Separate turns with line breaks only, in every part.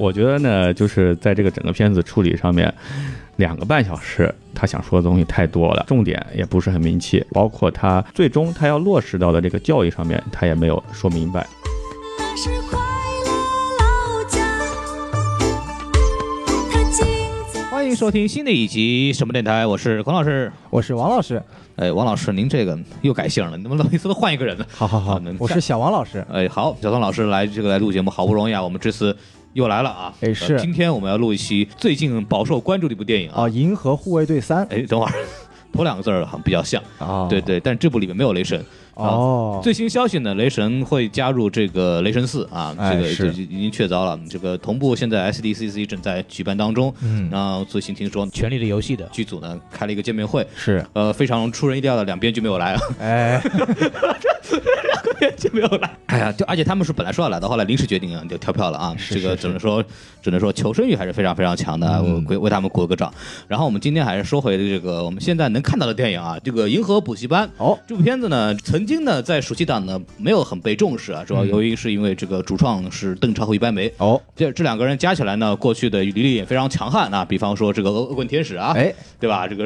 我觉得呢，就是在这个整个片子处理上面，两个半小时，他想说的东西太多了，重点也不是很明确，包括他最终他要落实到的这个教育上面，他也没有说明白。
那是快乐老家，它精彩。
欢迎收听新的一集什么电台，我是孔老师。
我是王老师，
哎，王老师，您这个又改姓了，你怎么每次都换一个人呢？
好好好
能，
我是小王老师。
哎，好，小宋老师来这个来录节目，好不容易啊，我们这次又来了啊。
哎是
呃今天我们要录一期最近饱受关注的一部电影啊。
啊，银河护卫队三
哎，等会儿，头两个字儿好像比较像，
啊，
对对，但这部里面没有雷神。
哦，
最新消息呢，雷神会加入这个雷神四啊，
哎
这个
是。
就已经确凿了。这个同步现在 SDCC 正在举办当中，
嗯。
然后最新听说《
权力的游戏》的。
剧组呢开了一个见面会，
是，
呃，非常出人意料的，两边就没有来啊，
哎，
两边就没有来。哎呀，就而且他们是本来说要来的，后来临时决定啊，就跳票了啊。这个只能说，只能说求生欲还是非常非常强的，我
嗯。
为为他们鼓了个掌。然后我们今天还是说回这个我们现在能看到的电影啊，这个《银河补习班》
哦，
这部片子呢，曾经呢在暑期档呢没有很被重视啊，主要由于是因为这个主创是邓超和于白眉。
哦，
这这两个人加起来呢，过去的履历也非常强悍啊，比方说这个恶恶棍天使啊，
哎，
对吧？这个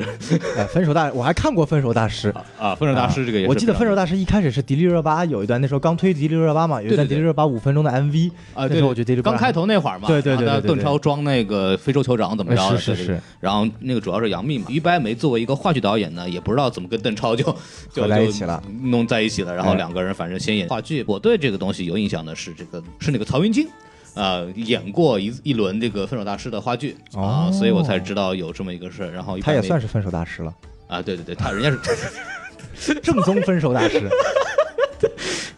哎，分手大，我还看过分手大师。
啊，分手大师这个也是
我记得分手大师一开始是迪丽热巴有一段，那时候刚推迪丽热巴嘛，有一段迪丽热巴五分钟的 MV
啊，对
那时候我觉得迪丽
刚开头那会儿嘛，
对对对
邓超装那个非洲酋长怎么着
是是是。
然后那个主要是杨幂嘛，于白眉作为一个话剧导演呢，也不知道怎么跟邓超就就
合在一起了。
弄在一起了，然后
哎
两个人反正先演话剧。我对这个东西有印象的是这个是那个曹云金。呃，演过一一轮这个分手大师的话剧啊，
哦
所以我才知道有这么一个事儿。然后
他也算是分手大师了，
啊，对对对，他人家是
正宗分手大师。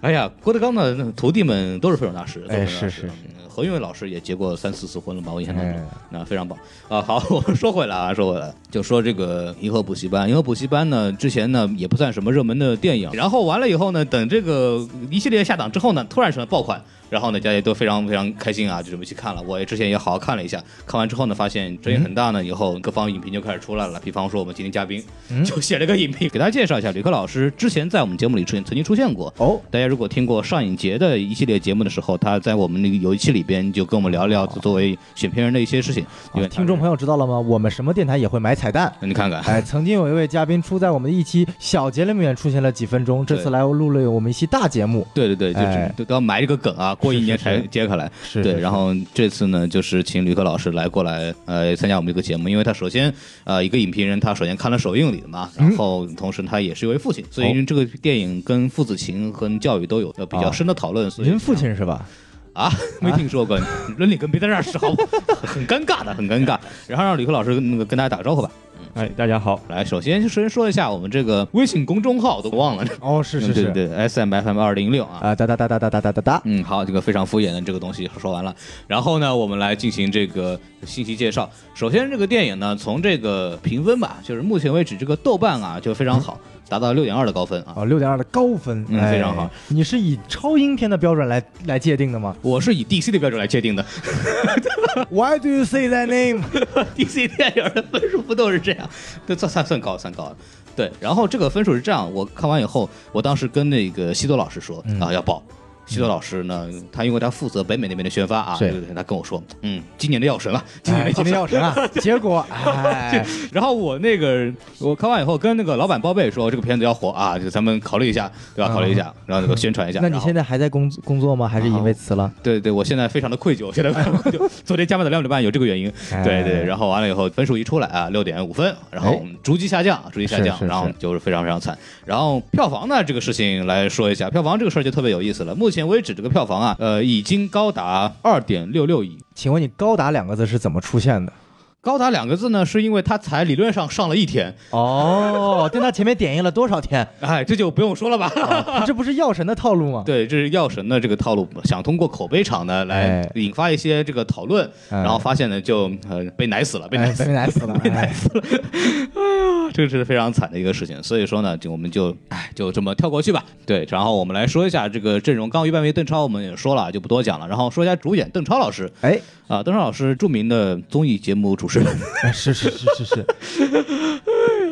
哎呀，郭德纲的徒弟们都是非常大师，都
哎
分手大师
是是
嗯何云伟老师也结过三四次婚了吧？我印象当中
哎，
那非常棒啊。好，我们说回来啊，说回来，就说这个银河补习班。银河补习班呢，之前呢也不算什么热门的电影，然后完了以后呢，等这个一系列下档之后呢，突然成了爆款。然后呢，大家都非常非常开心啊，就准备去看了。我也之前也好好看了一下，看完之后呢，发现争议很大呢。以后各方影评就开始出来了，比方说我们今天嘉宾就写了个影评，给大家介绍一下，吕克老师之前在我们节目里出现，曾经出现过。
哦，
大家如果听过上影节的一系列节目的时候，他在我们那个有一期里边就跟我们聊聊作为选片人的一些事情。因为
啊听众朋友知道了吗？我们什么电台也会买彩蛋。
你看看，
哎，曾经有一位嘉宾出在我们的一期小节里面出现了几分钟，这次
对
来录了我们一期大节目。
对对对，就是
哎
都都要埋这个梗啊，过一年才揭开来。
是
对，然后这次呢，就是请吕克老师来过来，呃，参加我们这个节目，因为他首先，呃，一个影评人，他首先看了首映礼的嘛，然后同时他也是一位父亲，所以这个电影跟父子情和教育都有呃比较深的讨论。所以
您父亲是吧？
啊，没听说过，伦理跟别在这儿是好，很尴尬的，很尴尬。然后让吕克老师那个跟大家打个招呼吧。
哎，大家好，
来，首先就先说一下我们这个微信公众号，都忘了，
哦，是是是，
对，S M F M 二零六啊。
啊，哒哒哒哒哒哒哒哒哒。
嗯，好，这个非常敷衍的这个东西说完了，然后呢，我们来进行这个信息介绍。首先，这个电影呢，从这个评分吧，就是目前为止这个豆瓣啊就非常好，达到六点二的高分啊。
哦，六点二的高分，
非常好。
你是以超英片的标准来来界定的吗
我是以 DC 的标准来界定的？
Why do you say that
name？，DC 电影的分数不都是这样？对，算算算高，算高了。对，然后这个分数是这样，我看完以后，我当时跟那个西多老师说
嗯
啊要报。西多老师呢，他因为他负责北美那边的宣发啊，
对
对对，他跟我说，嗯，今年的药神啊，今年
今年
药神
啊，结果 哎，
然后我那个我看完以后跟那个老板报备说这个片子要火啊，就咱们考虑一下，对吧？
嗯
考虑一下，然后那个宣传一下。
那你现在还在工工作吗？还是因为辞了？
对对，我现在非常的愧疚，现在非常愧疚。昨天加班到两点半有这个原因，
哎
对对。然后完了以后分数一出来啊，六点五分，然后
哎
逐级下降，逐级下降然后就是非常非常惨。然后票房呢这个事情来说一下，票房这个事儿就特别有意思了。目前前为止这个票房啊，呃，已经高达二点六六亿。
请问你“高达”两个字是怎么出现的？
高达两个字呢，是因为它才理论上上了一天，
哦，但，他前面点映了多少天？
哎，这就不用说了吧。
这不是药神的套路吗？
对，这是药神的这个套路，想通过口碑场呢来
哎
引发一些这个讨论，
哎
然后发现呢就呃被奶死了，被奶
哎，
死了
被。奶死了，被奶死了。
这个是非常惨的一个事情，所以说呢，就我们就哎就这么跳过去吧。对，然后我们来说一下这个阵容。刚刚于半为邓超我们也说了，就不多讲了。然后说一下主演邓超老师
哎，
啊，邓超老师著名的综艺节目主持人，
是是是是是，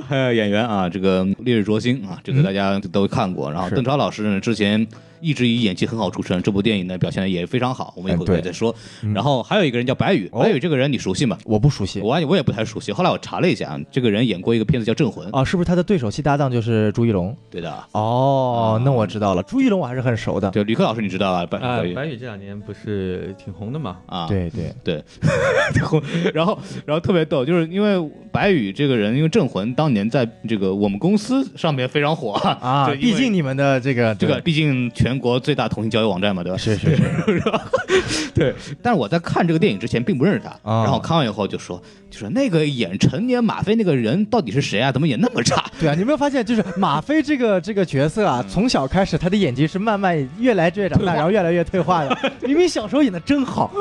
还有演员啊，这个《烈日灼心》啊，这个大家都看过。然后邓超老师呢，之前一直以演技很好著称，这部电影呢表现的也非常好，我们一会儿
哎对
会再说。然后还有一个人叫白宇，
哦
白宇这个人你熟悉吗？
我不熟悉
我我也不太熟悉，后来我查了一下，这个人演过一个片子叫《镇魂》，
啊，是不是他的对手戏搭档就是朱一龙？
对的，
哦，那我知道了，朱一龙我还是很熟的。
对，吕克老师你知道啊？白
啊
白宇，
白宇这两年不是挺红的嘛？
啊，
对对，
对，红 然后然后特别逗，就是因为白宇这个人，因为《镇魂》当年在这个我们公司上面非常火
啊，毕竟你们的这个
这个毕竟全国最大同性交友网站嘛，对吧？
是是是，
对，但是我在看这个电影之前并不认识他，
啊
然后看完以后就说，就说那个演成年马飞那个人到底是谁啊？怎么演那么差？
对啊，你有没有发现，就是马飞这个这个角色啊，从小开始他的演技是慢慢越来越长大，然后越来越退化的。明明小时候演的真好，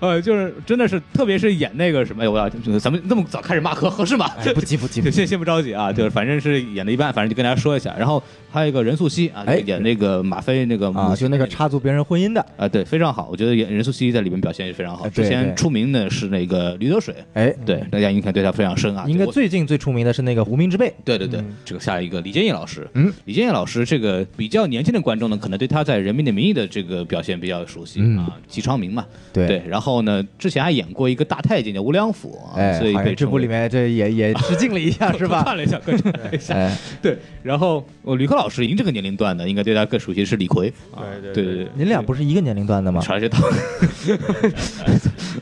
呃，就是真的是，特别是演那个什么，哎，我要就是咱们那么早开始骂合合适吗？
哎，不急不急不急。
先先不着急啊，就是反正是演的一半，反正就跟大家说一下。然后还有一个任素汐啊，
哎
演那个马飞那个
啊，
母亲
就那个插足别人婚姻的，
啊，对，非常好，我觉得演任素汐在里面表现也非常好。
哎对
之前
对
出名的是那个驴得水，
哎，
对，大家应该对他非常深啊。
应该
我
最近最出名的是那个《无名之辈》。
对对对
嗯，
这个下一个李建业老师，
嗯，
李建业老师这个比较年轻的观众呢，可能对他在《人民的名义》的这个表现比较熟悉
嗯
啊，姬昌明嘛，
对
对，然后呢，之前还演过一个大太监叫吴良辅啊，
哎，
所以
好像这部里面这也也致敬了一下，是吧？
看了一下，观察了一下，
哎，
对，然后我吕克老师，您这个年龄段的，应该对他更熟悉是李逵，啊
对
对对对，
您俩不是一个年龄段的吗？
啥知道理，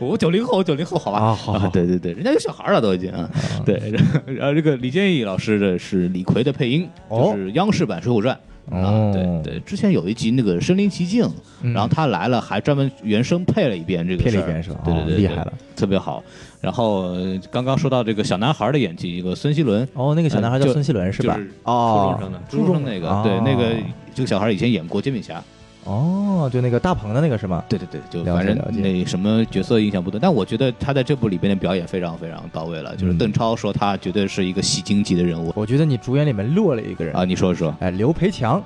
我九零后，九零后，好吧？
啊好好
对对对，人家有小孩了都已经啊。对，然后这个李建义老师的是李逵的配音，
哦
就是央视版《水浒传》。啊，
哦。
对对，之前有一集那个身临其境，
嗯。
然后他来了，还专门原声配了一遍这个
配了一遍是吧？
对对对，
哦厉害了，
特别好。然后呃刚刚说到这个小男孩的演技，一个孙希伦，
哦，那个小男孩叫孙希伦是吧？
就是？
哦，
初中生的
初中那个，对
哦
那个这个小孩以前演过《煎饼侠》，
哦，就那个大鹏的那个是吗？
对对对，就反正那什么角色印象不多，但我觉得他在这部里边的表演非常非常到位了。就是
嗯。
邓超说他绝对是一个戏精级的人物。
我觉得你主演里面落了一个人。
啊，你说说，
哎，刘培强，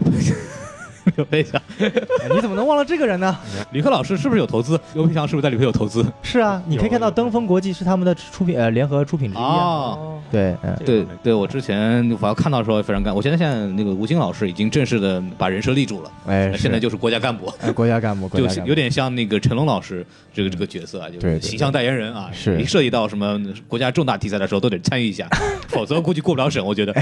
刘培强，
哎你怎么能忘了这个人呢？
李克老师是不是有投资？刘培强是不是在里面有投资？
是啊，你可以看到登峰国际是他们的出品呃联合出品之一啊。
哦，
对，嗯，
对对，我之前反正看到的时候非常干，我现在现在那个吴京老师已经正式的把人设立住了，
哎，
现在就是国家干部。
哎国家干部，干部
有点像那个成龙老师这个这个角色啊，就是形象代言人啊。
是
一涉及到什么国家重大题材的时候，都得参与一下，否则估计过不了审。我觉得，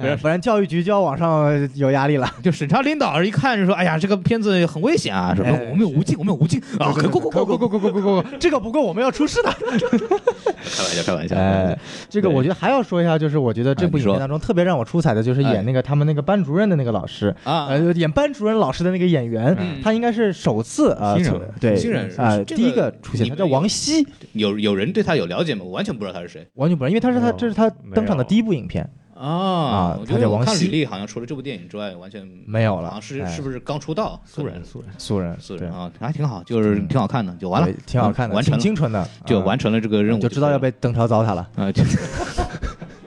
哎不然教育局就要往上有压力了。
就审查领导一看就说：“哎呀，这个片子很危险啊！”什么
哎
我们有无尽，我们有无尽啊！可过过过过过，
过过过过，这个不够我们要出事的。
开玩笑，开玩笑。
哎，这个我觉得还要说一下，就是我觉得这部影片当中特别让我出彩的，就是
哎
演那个他们那个班主任的那个老师。
啊，
呃，演班主任老师的那个演员，
嗯
他应该是首次啊，
新人
对，
新人
啊，第一个出现，他叫王希，
有有人对他有了解吗？我完全不知道他是谁
完全不知道，因为他是他这是他登场的第一部影片，
啊
啊
我觉得我
他叫王希
看履历好像除了这部电影之外，完全
没有了
是
哎
是不是刚出道？
素人素人，
素人，
素人啊，还挺好，就是挺好看的，就完了，
挺好看的，
完成
清纯的，啊。
就完成了这个任务，
就知道要被邓超糟蹋了。
啊，就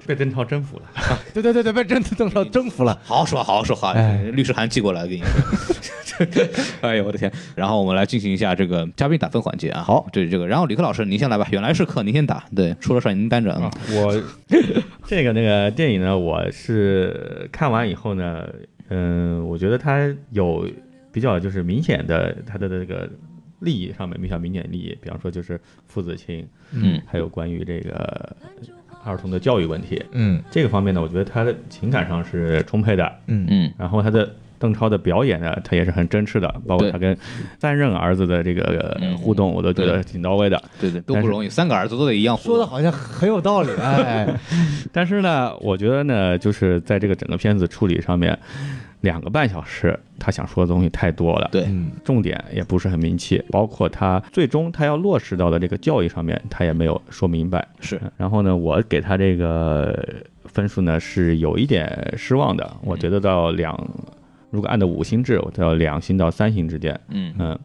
被邓超征服了。
对对对对，被真邓超征服了。
好好说话，好好说话。
哎
律师函寄过来给你。哎呦我的天！然后我们来进行一下这个嘉宾打分环节啊。
好
对这个，然后李克老师您先来吧，原来是客您先打，对，出了事儿您担着啊
啊。，我 这个那个电影呢，我是看完以后呢，嗯，我觉得它有比较就是明显的它的这个利益上面比较明显的利益，比方说就是父子情，
嗯
还有关于这个儿童的教育问题。
嗯。
这个方面呢，我觉得他的情感上是充沛的，
嗯。
嗯。
然后他的。邓超的表演呢，他也是很真挚的，包括他跟三任儿子的这个互动，我都觉得挺到位的。
对对，都不容易，三个儿子都得一样
说的好像很有道理，哎，
但是呢，我觉得呢，就是在这个整个片子处理上面，两个半小时，他想说的东西太多了，
对。
嗯。
重点也不是很明确，包括他最终他要落实到的这个教育上面，他也没有说明白。
是。
然后呢，我给他这个分数呢是有一点失望的，我觉得到两，如果按照五星制，我到两星到三星之间，
嗯，
嗯，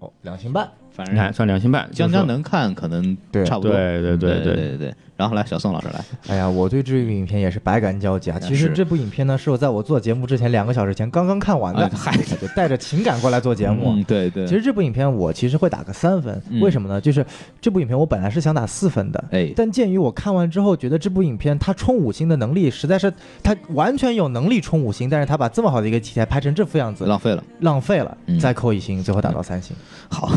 哦，两星半，
反
那
正
算两星半，
将将能看，可能
对。
差不多。
对对
对
对
对。对。然然后来小宋老师来，
哎呀，我对这部影片也是百感交集啊。其实这部影片呢，是我在我做节目之前两个小时前刚刚看完的
哎，嗨
就带着情感过来做节目。
嗯，对对，
其实这部影片我其实会打个三分，
嗯
为什么呢？就是这部影片我本来是想打四分的，
哎，
但鉴于我看完之后觉得这部影片它冲五星的能力实在是，它完全有能力冲五星，但是它把这么好的一个题材拍成这副样子，
浪费了。
浪费了
嗯，
再扣一星，最后打到三星。
好，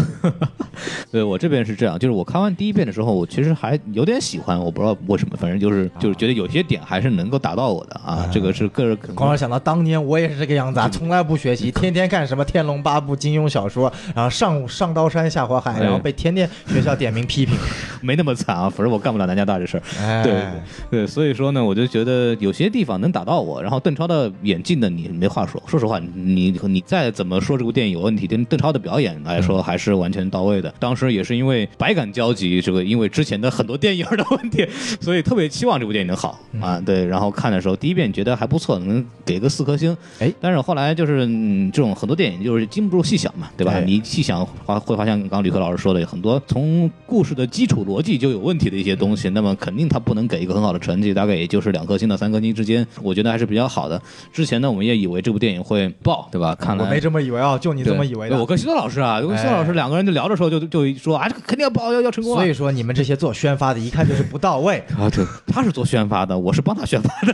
对我这边是这样，就是我看完第一遍的时候，我其实还有点喜欢，我不知道为什么，反正就是就是觉得有些点还是能够打到我的啊，这个是个人可能
光是想到当年我也是这个样子啊，从来不学习，天天看什么《天龙八部》、金庸小说，然后上上刀山下火海，
哎
然后被天天学校点名批评。
没那么惨啊，反正我干不了南加大这事儿。对对，所以说呢，我就觉得有些地方能打到我。然后邓超的演技呢，你没话说。说实话，你你再怎么说这部电影有问题，跟邓超的表演来说还是完全到位的。当时也是因为百感交集，这个因为之前的很多电影的问题，所以特别期望这部电影能好啊。对，然后看的时候第一遍觉得还不错，能给个四颗星。
哎
但是后来就是嗯，这种很多电影就是经不住细想嘛，对吧？
哎
你细想发会发现，刚刚吕克老师说的很多从故事的基础逻辑就有问题的一些东西，那么肯定他不能给一个很好的成绩，大概也就是两颗星到三颗星之间，我觉得还是比较好的。之前呢，我们也以为这部电影会爆，对吧？看来
我没这么以为啊，就你这么以为的
我。跟西多老师啊，我跟西多老师
哎
两个人就聊的时候就就说啊，这个肯定要爆，要要成功啊。
所以说你们这些做宣发的，一看就是不到位。
啊，对，他是做宣发的，我是帮他宣发的。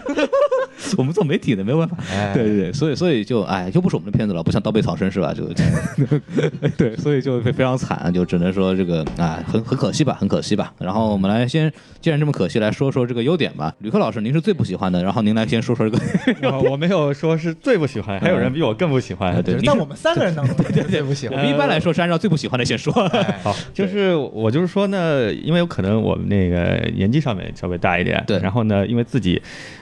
我们做媒体的没有办法。
哎
对对对，所以所以就哎，又不是我们的片子了，不像《刀背藏身》是吧？就对，所以就非非常惨，就只能说这个啊，很很可惜吧，很可惜吧。然后我们来先，既然这么可惜，来说说这个优点吧。吕克老师，您是最不喜欢的，然后您来先说说这个。
我我没有说是最不喜欢，还有人比我更不喜欢。
对
但我们三个人当中，对对不喜欢。
我们一般来说是按照最不喜欢的先说。
哎
好，就是我就是说呢，因为有可能我们那个年纪上面稍微大一点，
对
然后呢，因为自己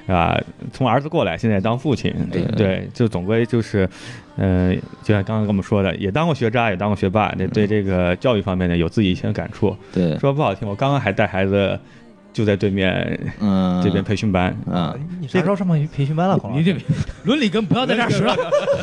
啊、从儿子过来，现在当父亲，
对
对，就总归就是，嗯、就像刚刚跟我们说的，也当过学渣，也当过学霸，这对这个教育方面呢有自己一些感触。
对，
说不好听，我刚刚还带孩子就在对面
嗯，
这边培训班，
嗯。
你啥时候上培培训班了？孔老师
你这伦理根不要在这儿使了，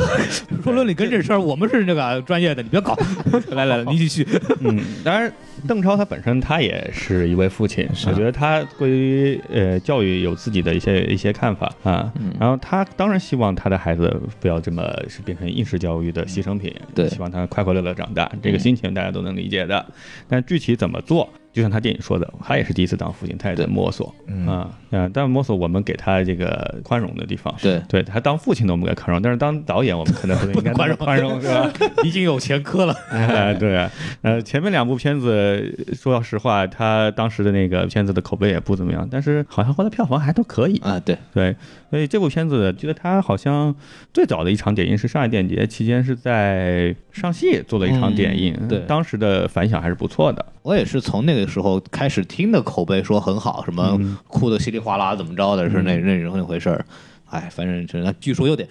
说伦理根这事儿，我们是这个专业的，你别搞。来来来，你继续。
嗯，当然，邓超他本身他也是一位父亲，我觉得他对于呃教育有自己的一些一些看法啊。
嗯
然后他当然希望他的孩子不要这么是变成应试教育的牺牲品，
对
希望他快快乐乐长大，这个心情大家都能理解的。但具体怎么做，就像他电影说的，他也是第一次当父亲，他也在摸索
嗯。
啊啊，但摸索我们给他这个宽容的地方。
对
对他当父亲的我们给他宽容，但是当导演我们可能不应该
宽容
宽容，是吧？
已经有前科了。
哎，对，呃，前面两部片子，说实话，他当时的那个片子的口碑也不怎么样，但是好像后来票房还都可以。
啊，对，
对，所以这部片子，觉得他好像最早的一场点映是上海电影节期间是在上戏做了一场点映，
嗯对
当时的反响还是不错的。
我也是从那个时候开始听的口碑说很好，什么
嗯
哭的稀里哗啦怎么着的，是那那那回事儿。哎，反正是那据说有点，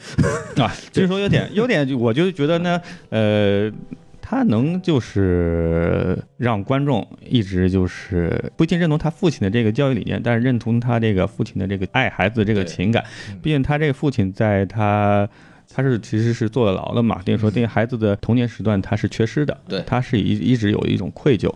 啊，据说优点，优点就我就觉得呢，呃，他能就是让观众一直就是不一定认同他父亲的这个教育理念，但是认同他这个父亲的这个爱孩子的这个情感。毕竟他这个父亲在他。他是其实是坐了牢了嘛，等于说对孩子的童年时段他是缺失的，
对
他是一一直有一种愧疚，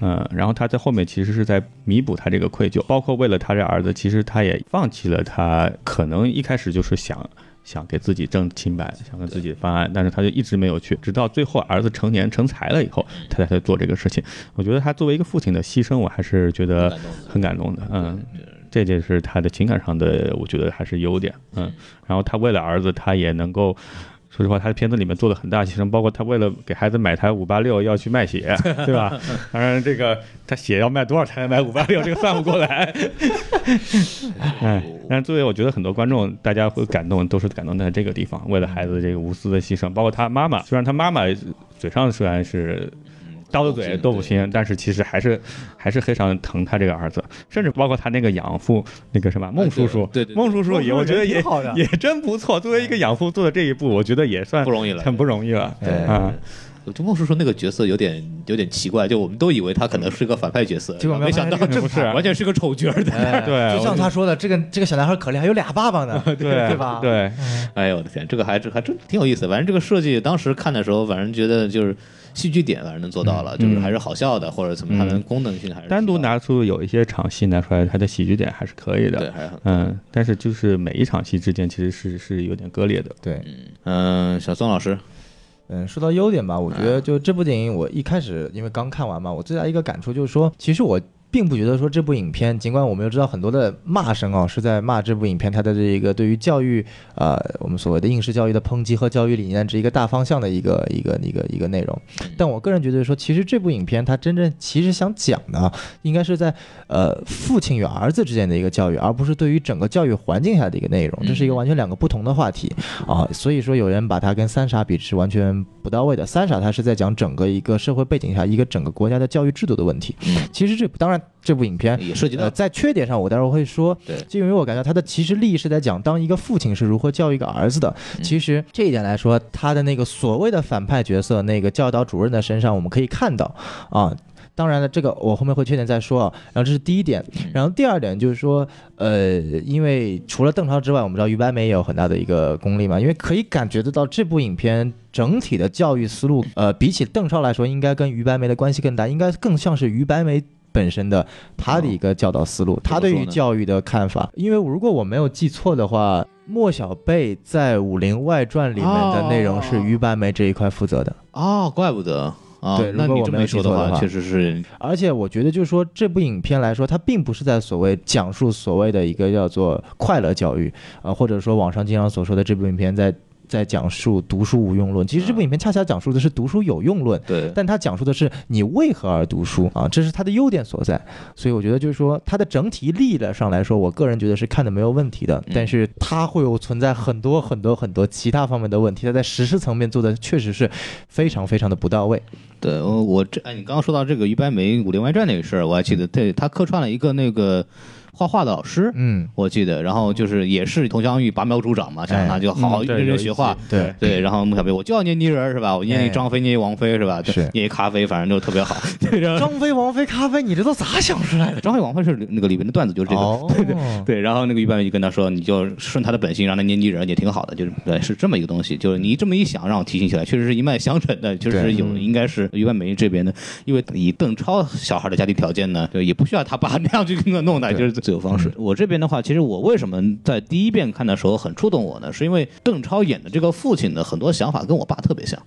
嗯，然后他在后面其实是在弥补他这个愧疚，包括为了他这儿子，其实他也放弃了他可能一开始就是想想给自己挣清白，想跟自己翻案，但是他就一直没有去，直到最后儿子成年成才了以后，他才在做这个事情。我觉得他作为一个父亲的牺牲，我还是觉得很感动的，嗯。这就是他的情感上的，我觉得还是优点，嗯。然后他为了儿子，他也能够，说实话，他的片子里面做了很大牺牲，包括他为了给孩子买台五八六要去卖血，对吧？当然，这个他血要卖多少才能买五八六，这个算不过来。哎，但是作为我觉得很多观众，大家会感动，都是感动在这个地方，为了孩子这个无私的牺牲，包括他妈妈，虽然他妈妈嘴上虽然是。刀子嘴豆腐心，但是其实还是还是非常疼他这个儿子，甚至包括他那个养父那个什么孟叔叔，
哎对对对
孟叔叔也我觉得也
挺好的
也真不错。作为一个养父做的这一步，我觉得也算
不容易了
很不容易了。
对
啊，
就孟叔叔那个角色有点有点奇怪，就我们都以为他可能是个反派角色，
结果没
想到
这
不是
完全是个丑角儿的。
哎
对
就像他说的，这个这个小男孩可怜，还有俩爸爸呢，
对
对吧？
对，
哎呦我的天，这个还这还真挺有意思。反正这个设计当时看的时候，反正觉得就是戏剧点反正能做到了，就是还是好笑的，或者怎么它的功能性还是
单独拿出有一些场戏拿出来，它的喜剧点还是可以的。
对还是很
嗯，但是就是每一场戏之间其实是是有点割裂的。
对，
嗯，小宋老师，
嗯，说到优点吧，我觉得就这部电影，我一开始因为刚看完嘛，我最大一个感触就是说，其实我。并不觉得说这部影片，尽管我们又知道很多的骂声啊，是在骂这部影片它的这一个对于教育，呃，我们所谓的应试教育的抨击和教育理念这一个大方向的一个一个一个一个内容。但我个人觉得说，其实这部影片它真正其实想讲的啊，应该是在呃父亲与儿子之间的一个教育，而不是对于整个教育环境下的一个内容。这是一个完全两个不同的话题啊。所以说有人把它跟三傻比是完全不到位的。三傻它是在讲整个一个社会背景下一个整个国家的教育制度的问题。其实这当然这部影片
也涉及到
呃，在缺点上，我待会儿会说。
对
就因为我感觉他的其实利益是在讲，当一个父亲是如何教育一个儿子的。其实这一点来说，他的那个所谓的反派角色，那个教导主任的身上，我们可以看到啊。当然了，这个我后面会缺点再说啊。然后这是第一点，然后第二点就是说，呃，因为除了邓超之外，我们知道于白眉也有很大的一个功力嘛，因为可以感觉得到这部影片整体的教育思路，呃，比起邓超来说，应该跟于白眉的关系更大，应该更像是于白眉。本身的他的一个教导思路，他对于教育的看法，因为如果我没有记错的话，莫小贝在《武林外传》里面的内容是于白眉这一块负责的。
哦，怪不得啊，
对
那你这么
如果我没
说的话，
记错的话。
确实是。
而且我觉得，就是说这部影片来说，它并不是在所谓讲述所谓的一个叫做快乐教育，啊、或者说网上经常所说的这部影片在在讲述读书无用论。其实这部影片恰恰讲述的是读书有用论。
对，
但它讲述的是你为何而读书啊，这是它的优点所在。所以我觉得就是说，它的整体力量上来说，我个人觉得是看的没有问题的。但是它会有存在很多很多很多其他方面的问题，它在实施层面做的确实是非常非常的不到位。
对我我这哎，你刚刚说到这个于白眉《武林外传》那个事儿，我还记得，对他客串了一个那个画画的老师，
嗯，
我记得，然后就是也是佟湘玉拔苗助长嘛，想让他就好好认真学画。
对
对，然后穆小贝，我就要捏泥人是吧？我捏你
哎
张飞，捏王菲是吧？捏咖啡，反正就特别好。对，
张飞、王菲、咖啡，你这都咋想出来的？
张飞、王菲是那个里面的段子，就是这个。
哦，
对对对，然后那个于白眉就跟他说，你就顺他的本性，让他捏泥人也挺好的，就是对，是这么一个东西。就是你这么一想，让我提醒起来，确实是一脉相承的，就是有应该是于白眉这边的，因为以邓超小孩的家庭条件呢，就，也不需要他爸那样去给他弄的，就是自由方式。我这边的话，其实我为什么在第一遍看的时候很触动我呢？是因为邓超演的这个父亲的很多想法跟我爸特别像。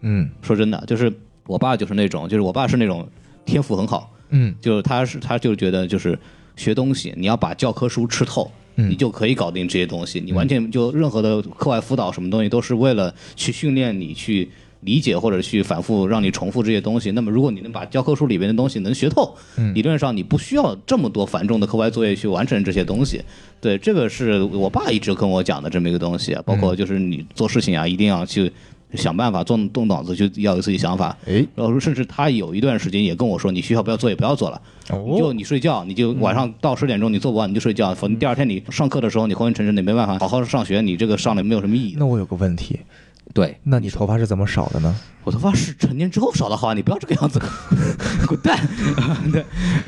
嗯
说真的，就是我爸就是那种，就是我爸是那种天赋很好，
嗯
就是他是他就觉得就是学东西，你要把教科书吃透，
嗯
你就可以搞定这些东西。你完全就任何的课外辅导什么东西，都是为了去训练你去理解或者去反复让你重复这些东西。那么如果你能把教科书里边的东西能学透，
嗯
理论上你不需要这么多繁重的课外作业去完成这些东西。对，这个是我爸一直跟我讲的这么一个东西，包括就是你做事情啊，一定要去。想办法动动脑子，就要有自己想法。
诶，
然后甚至他有一段时间也跟我说，你学校不要作业，不要做了，你就
哦，
你睡觉，你就晚上到十点钟你做不完你就睡觉，否则第二天你上课的时候你昏昏沉沉的，没办法好好上学，你这个上的没有什么意义。
那我有个问题，
对，
那你头发是怎么少的呢？
我头发是成年之后少的好啊，你不要这个样子，滚蛋！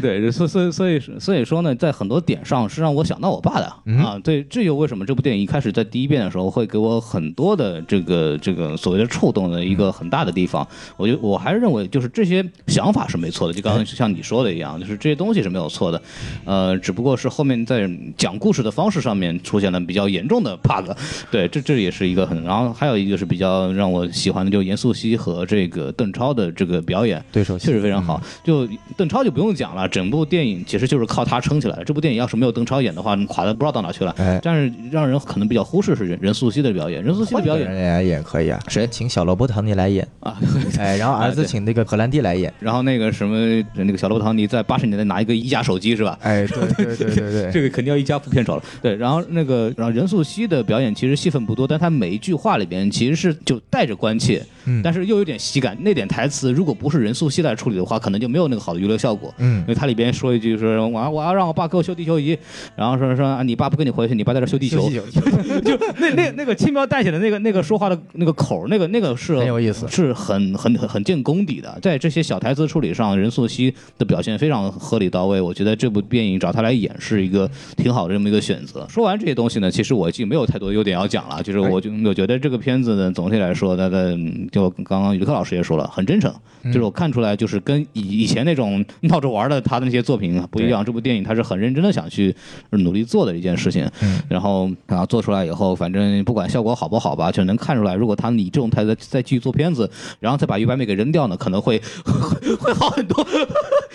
对对，所所以所以所以说呢，在很多点上是让我想到我爸的、
嗯
啊。对，这就为什么这部电影一开始在第一遍的时候会给我很多的这个这个所谓的触动的一个很大的地方。我就我还是认为，就是这些想法是没错的，就刚刚像你说的一样，就是这些东西是没有错的。呃，只不过是后面在讲故事的方式上面出现了比较严重的 bug。对，这这也是一个很，然后还有一个是比较让我喜欢的，就严素汐和这个邓超的这个表演。
对手戏
确实非常好，就邓超就不用讲了，整部电影其实就是靠他撑起来的。这部电影要是没有邓超演的话，垮的不知道到哪去了。
哎
但是让人可能比较忽视是任任素汐的表演，任素汐的表演
换一个人来演可以啊，
谁
请小罗伯特唐尼来演，
啊，
哎，然后儿子请那个荷兰弟来演，
然后那个什么那个小罗伯特唐尼在八十年代拿一个一加手机是吧？
哎，对对对对对，
这个肯定要一加不片酬了。对，然后那个，然后任素汐的表演其实戏份不多，但她每一句话里边其实是就带着关切，
嗯
但是又有点喜感。那点台词如果不是任素汐来处理的话，可能就没有那个好的娱乐效果。
嗯
因为它里边说一句说，我要我要让我爸给我修地球仪，然后说说啊，你爸不跟你回去，你爸在这修地球，就那 那那个轻描淡写的那个那个说话的那个口，那个那个是
很有意思
是很很很很见功底的。在这些小台词处理上，任素汐的表现非常合理到位。我觉得这部电影找他来演是一个挺好的这么一个选择。说完这些东西呢，其实我已经没有太多优点要讲了，就是我就我觉得这个片子呢，总体来说，它的嗯就刚刚刚宇科老师也说了，很真诚，
嗯。
就是我看出来，就是跟以以前那种闹着玩的他的那些作品不一样。这部电影他是很认真的想去努力做的一件事情，
嗯。
然后然后做出来以后，反正不管效果好不好吧，就能看出来，如果他以这种态度再再继续做片子，然后再把于白眉给扔掉呢，可能会会 会好很多。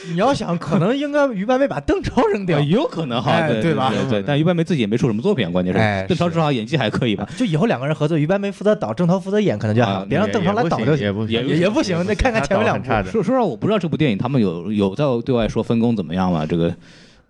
你要想，可能应该于白眉把邓超扔掉。
也，有可能哈，对
吧？
对对，但于白眉自己也没出什么作品，关键
哎
是。邓超
是
至少演技还可以吧。
就以后两个人合作，于白眉负责导，郑涛负责演，可能就好，
啊
别让邓超来导就
也不行
也也不行，那看看前面两部
说说实话，我不知道这部电影他们有有在对外说分工怎么样吗？这个，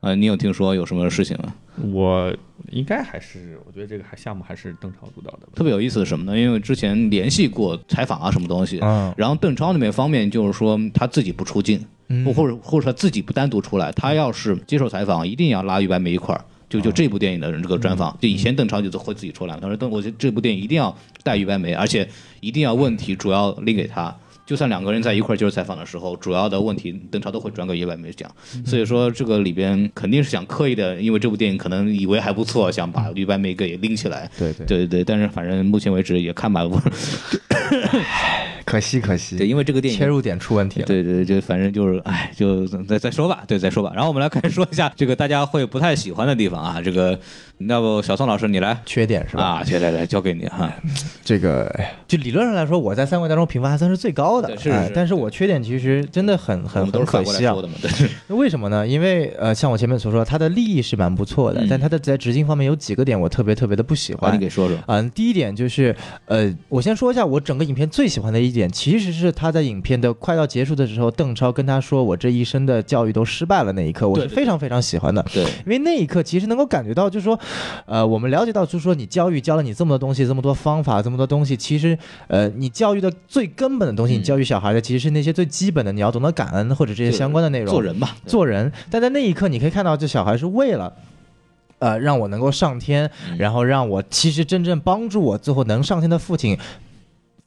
呃，你有听说有什么事情吗？
我应该还是，我觉得这个还项目还是邓超主导的。
特别有意思是什么呢？因为之前联系过采访啊，什么东西，
嗯
然后邓超那边方面就是说他自己不出镜，
嗯
或或者或者他自己不单独出来，他要是接受采访，一定要拉于白眉一块儿。就就这部电影的人这个专访，就以前邓超就会自己出来，他说邓，我觉得这部电影一定要带于白眉，而且一定要问题主要拎给他。就算两个人在一块儿接受采访的时候，主要的问题邓超都会转给于白眉讲。所以说这个里边肯定是想刻意的，因为这部电影可能以为还不错，想把于白眉给拎起来。
对对，
对对对，但是反正目前为止也看吧，不
可惜可惜，
对，因为这个电影
切入点出问题了。
对对，就反正就是，哎，就再再说吧，对，再说吧。然后我们来开始说一下这个大家会不太喜欢的地方啊。这个，要不小宋老师你来
缺点是吧？
啊？来来来，交给你哈。
这个就理论上来说，我在三位当中评分还算是最高的，
是是是
哎但是我缺点其实真的很很
都是反
很可惜啊为什么呢？因为呃，像我前面所说，它的利益是蛮不错的，
嗯
但它的在执行方面有几个点我特别特别的不喜
把
欢。
你给说说。
嗯，第一点就是，呃，我先说一下我整个影片最喜欢的一点，其实是他在影片的快要结束的时候，邓超跟他说：“我这一生的教育都失败了。”那一刻，我是非常非常喜欢的。
对，
因为那一刻其实能够感觉到，就是说，呃，我们了解到，就是说，你教育教了你这么多东西，这么多方法，这么多东西，其实，呃，你教育的最根本的东西，你
嗯
教育小孩的其实是那些最基本的，你要懂得感恩或者这些相关的内容。
做人吧，
做人，但在那一刻，你可以看到这小孩是为了。呃，让我能够上天，
嗯
然后让我其实真正帮助我最后能上天的父亲，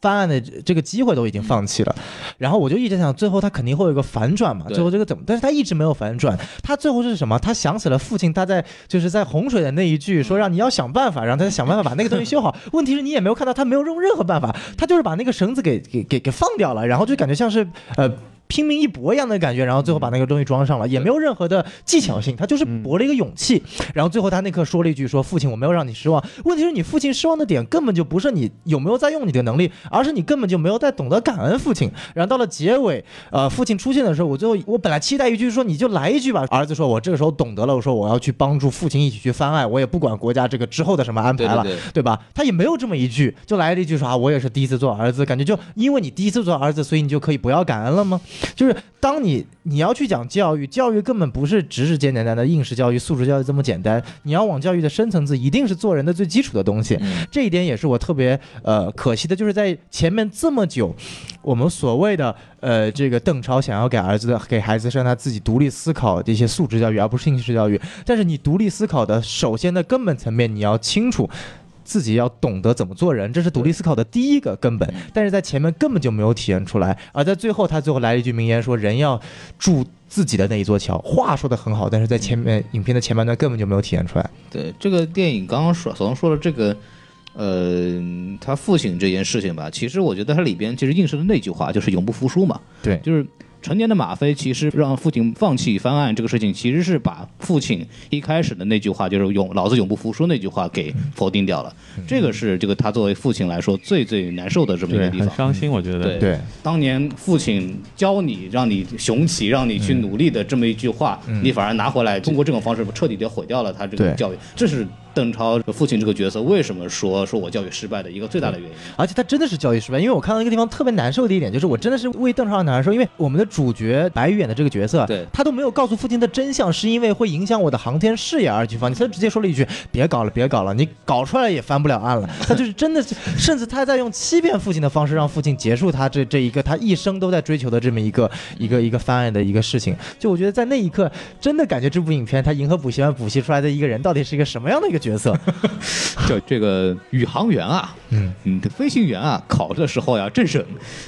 翻案的这个机会都已经放弃了，然后我就一直想，最后他肯定会有一个反转嘛，最后这个怎么？但是他一直没有反转，他最后是什么？他想起了父亲他在就是在洪水的那一句，说让你要想办法，让他想办法把那个东西修好。问题是你也没有看到他没有用任何办法，他就是把那个绳子给给给给放掉了，然后就感觉像是呃。拼命一搏一样的感觉，然后最后把那个东西装上了，也没有任何的技巧性，他就是搏了一个勇气。然后最后他那刻说了一句说：“父亲，我没有让你失望。”问题是你父亲失望的点根本就不是你有没有在用你的能力，而是你根本就没有在懂得感恩父亲。然后到了结尾，呃，父亲出现的时候，我最后我本来期待一句说你就来一句吧。儿子说：“我这个时候懂得了，我说我要去帮助父亲一起去翻案，我也不管国家这个之后的什么安排了。
对
吧？他也没有这么一句，就来了一句说啊，我也是第一次做儿子，感觉就因为你第一次做儿子，所以你就可以不要感恩了吗？就是当你你要去讲教育，教育根本不是只是简简单单的应试教育、素质教育这么简单，你要往教育的深层次，一定是做人的最基础的东西。
嗯
这一点也是我特别呃可惜的，就是在前面这么久，我们所谓的呃这个邓超想要给儿子的给孩子让他自己独立思考这些素质教育，而不是应试教育。但是你独立思考的首先的根本层面，你要清楚。自己要懂得怎么做人，这是独立思考的第一个根本。但是在前面根本就没有体现出来，而在最后，他最后来了一句名言说：“人要筑自己的那一座桥。”话说的很好，但是在前面影片的前半段根本就没有体现出来。
对这个电影刚刚说，小龙说了这个，呃，他父亲这件事情吧，其实我觉得它里边其实映射的那句话就是永不服输嘛，
对
就是。成年的吗啡其实让父亲放弃翻案这个事情，其实是把父亲一开始的那句话就是“永老子永不服输”那句话给否定掉了。这个是这个他作为父亲来说最最难受的这么一，个地方。
很伤心，我觉得。
对
对，
当年父亲教你、让你雄起、让你去努力的这么一句话，你反而拿回来，通过这种方式彻底的毁掉了他这个教育。这是邓超父亲这个角色为什么说说我教育失败的一个最大的原因。
而且他真的是教育失败，因为我看到一个地方特别难受的一点，就是我真的是为邓超而难受，因为我们的主角白宇演的这个角色，
对
他都没有告诉父亲的真相，是因为会影响我的航天事业而去放弃，他直接说了一句：“别搞了，别搞了，你搞出来也翻不了案了。”他就是真的是，甚至他在用欺骗父亲的方式，让父亲结束他这这一个他一生都在追求的这么一个一个一个翻案的一个事情。就我觉得在那一刻，真的感觉这部影片他银河补习班补习出来的一个人，到底是一个什么样的一个角色？
就这个宇航员啊，
嗯，
嗯飞行员啊，考的时候呀政审，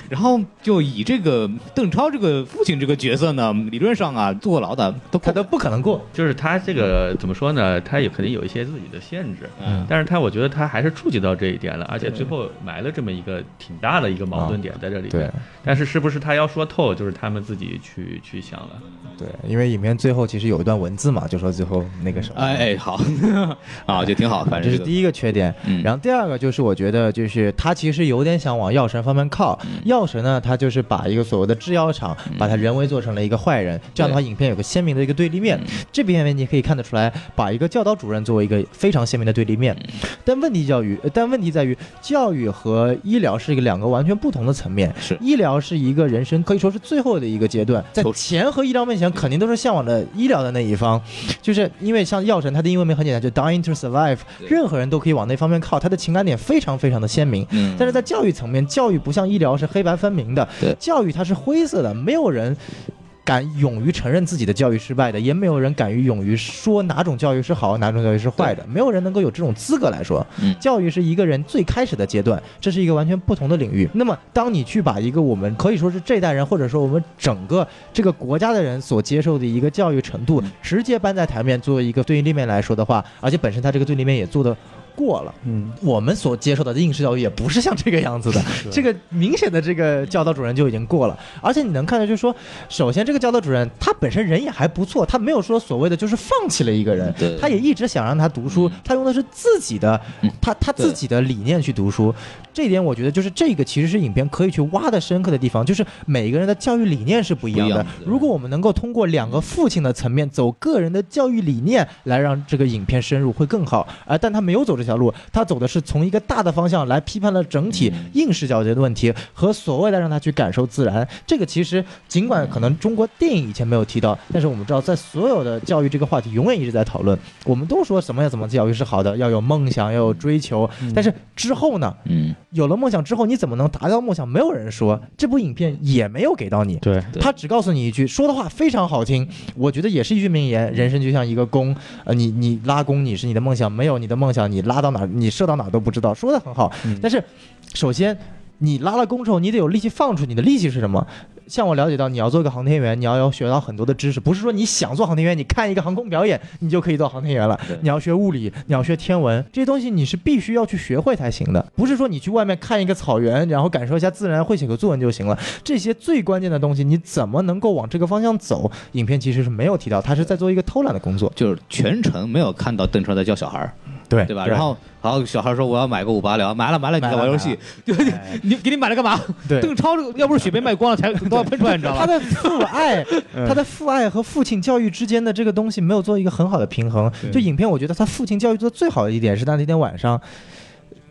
然后就以这个邓超这个父亲这个角色呢，理论上啊坐牢的都
他都不可能过。
就是他这个怎么说呢？他也肯定有一些自己的限制，
嗯
但是他我觉得他还是触及到这一点了，而且最后埋了这么一个挺大的一个矛盾点在这里面。
对
但是是不是他要说透，就是他们自己去去想了。
对，因为影片最后其实有一段文字嘛，就说最后那个什么，
哎哎好 啊，就挺好，反正
这是第一个缺点。
嗯
然后第二个就是我觉得就是他其实有点想往药神方面靠。
嗯
药神呢，他就是把一个所谓的制药厂，把他人为做成了一个坏人，这样的话，影片有个鲜明的一个对立面。
嗯
这边你可以看得出来，把一个教导主任作为一个非常鲜明的对立面。
嗯
但问题教育，呃但问题在于，教育和医疗是一个两个完全不同的层面。
是
医疗是一个人生可以说是最后的一个阶段，在钱和医疗面前，肯定都是向往的医疗的那一方，就是因为像药神，他的英文名很简单，就 dying to survive，任何人都可以往那方面靠，他的情感点非常非常的鲜明。
嗯
但是在教育层面，教育不像医疗是黑白分明的，教育它是灰色的，没有人。敢勇于承认自己的教育失败的，也没有人敢于勇于说哪种教育是好，哪种教育是坏的，没有人能够有这种资格来说。
嗯
教育是一个人最开始的阶段，这是一个完全不同的领域。那么，当你去把一个我们可以说是这代人，或者说我们整个这个国家的人所接受的一个教育程度，直接搬在台面作为一个对立面来说的话，而且本身它这个对立面也做的。过了，
嗯，
我们所接受的应试教育也不是像这个样子的，这个明显的这个教导主任就已经过了，而且你能看到，就是说，首先这个教导主任他本身人也还不错，他没有说所谓的就是放弃了一个人。
对，
他也一直想让他读书，他用的是自己的
嗯，
他他自己的理念去读书，这一点我觉得就是这个其实是影片可以去挖的深刻的地方，就是每个人的教育理念是不一样的。
不一样的。
如果我们能够通过两个父亲的层面走个人的教育理念来让这个影片深入会更好，而但他没有走这条路，他走的是从一个大的方向来批判了整体
嗯
应试教育的问题和所谓的让他去感受自然。这个其实尽管可能中国电影以前没有提到，但是我们知道在所有的教育这个话题永远一直在讨论，我们都说什么样怎么教育是好的，要有梦想，要有追求，但是之后呢？
嗯
有了梦想之后，你怎么能达到梦想？没有人说，这部影片也没有给到你。
对，
对
他只告诉你一句，说的话非常好听，我觉得也是一句名言：人生就像一个弓，呃，你你拉弓，你是你的梦想，没有你的梦想，你拉到哪儿，你射到哪儿都不知道。说的很好，
嗯
但是首先你拉了弓之后，你得有力气放出，你的力气是什么？像我了解到，你要做一个航天员，你要要学到很多的知识，不是说你想做航天员，你看一个航空表演，你就可以做航天员了。你要学物理，你要学天文，这些东西你是必须要去学会才行的，不是说你去外面看一个草原，然后感受一下自然，会写个作文就行了。这些最关键的东西，你怎么能够往这个方向走？影片其实是没有提到，他是在做一个偷懒的工作。
就是全程没有看到邓超在教小孩儿，
对
对吧？然后，然后小孩说我要买个五八零，买了买了，你在玩游戏，对对，你给你买了干嘛？
对
邓超这个要不是血被卖光了，才都要喷出来，你知道
吗
他？
的父爱，他的父爱和父亲教育之间的这个东西没有做一个很好的平衡。就影片，我觉得他父亲教育做的最好的一点是，他那天晚上，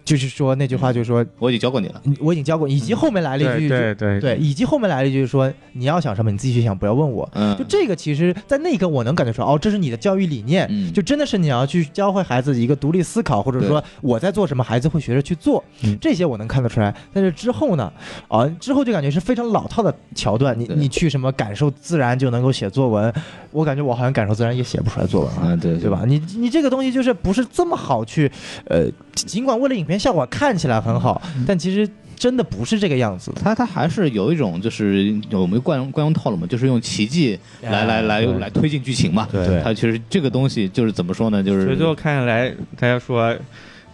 就是说那句话，就是说
我已经教过你了，
我已经教过，以及后面来了一句，
对对
对，以及后面来了一句说你要想什么你自己去想，不要问我。
嗯，
就这个，其实，在那一刻我能感觉出来，哦，这是你的教育理念，
嗯
就真的是你要去教会孩子一个独立思考，或者说我在做什么，孩子会学着去做，
嗯
这些我能看得出来。但是之后呢，啊，之后就感觉是非常老套的桥段，你你去什么感受自然就能够写作文，我感觉我好像感受自然也写不出来作文啊。
啊，对
对吧？？你你这个东西就是不是这么好去，呃，尽管为了影片效果看起来很好，
嗯
但其实真的不是这个样子的。
他他还是有一种就是我们惯用惯用套路嘛，就是用奇迹来来来来推进剧情嘛。
对
他其实这个东西就是怎么说呢？就是
所以最后看下来，大家说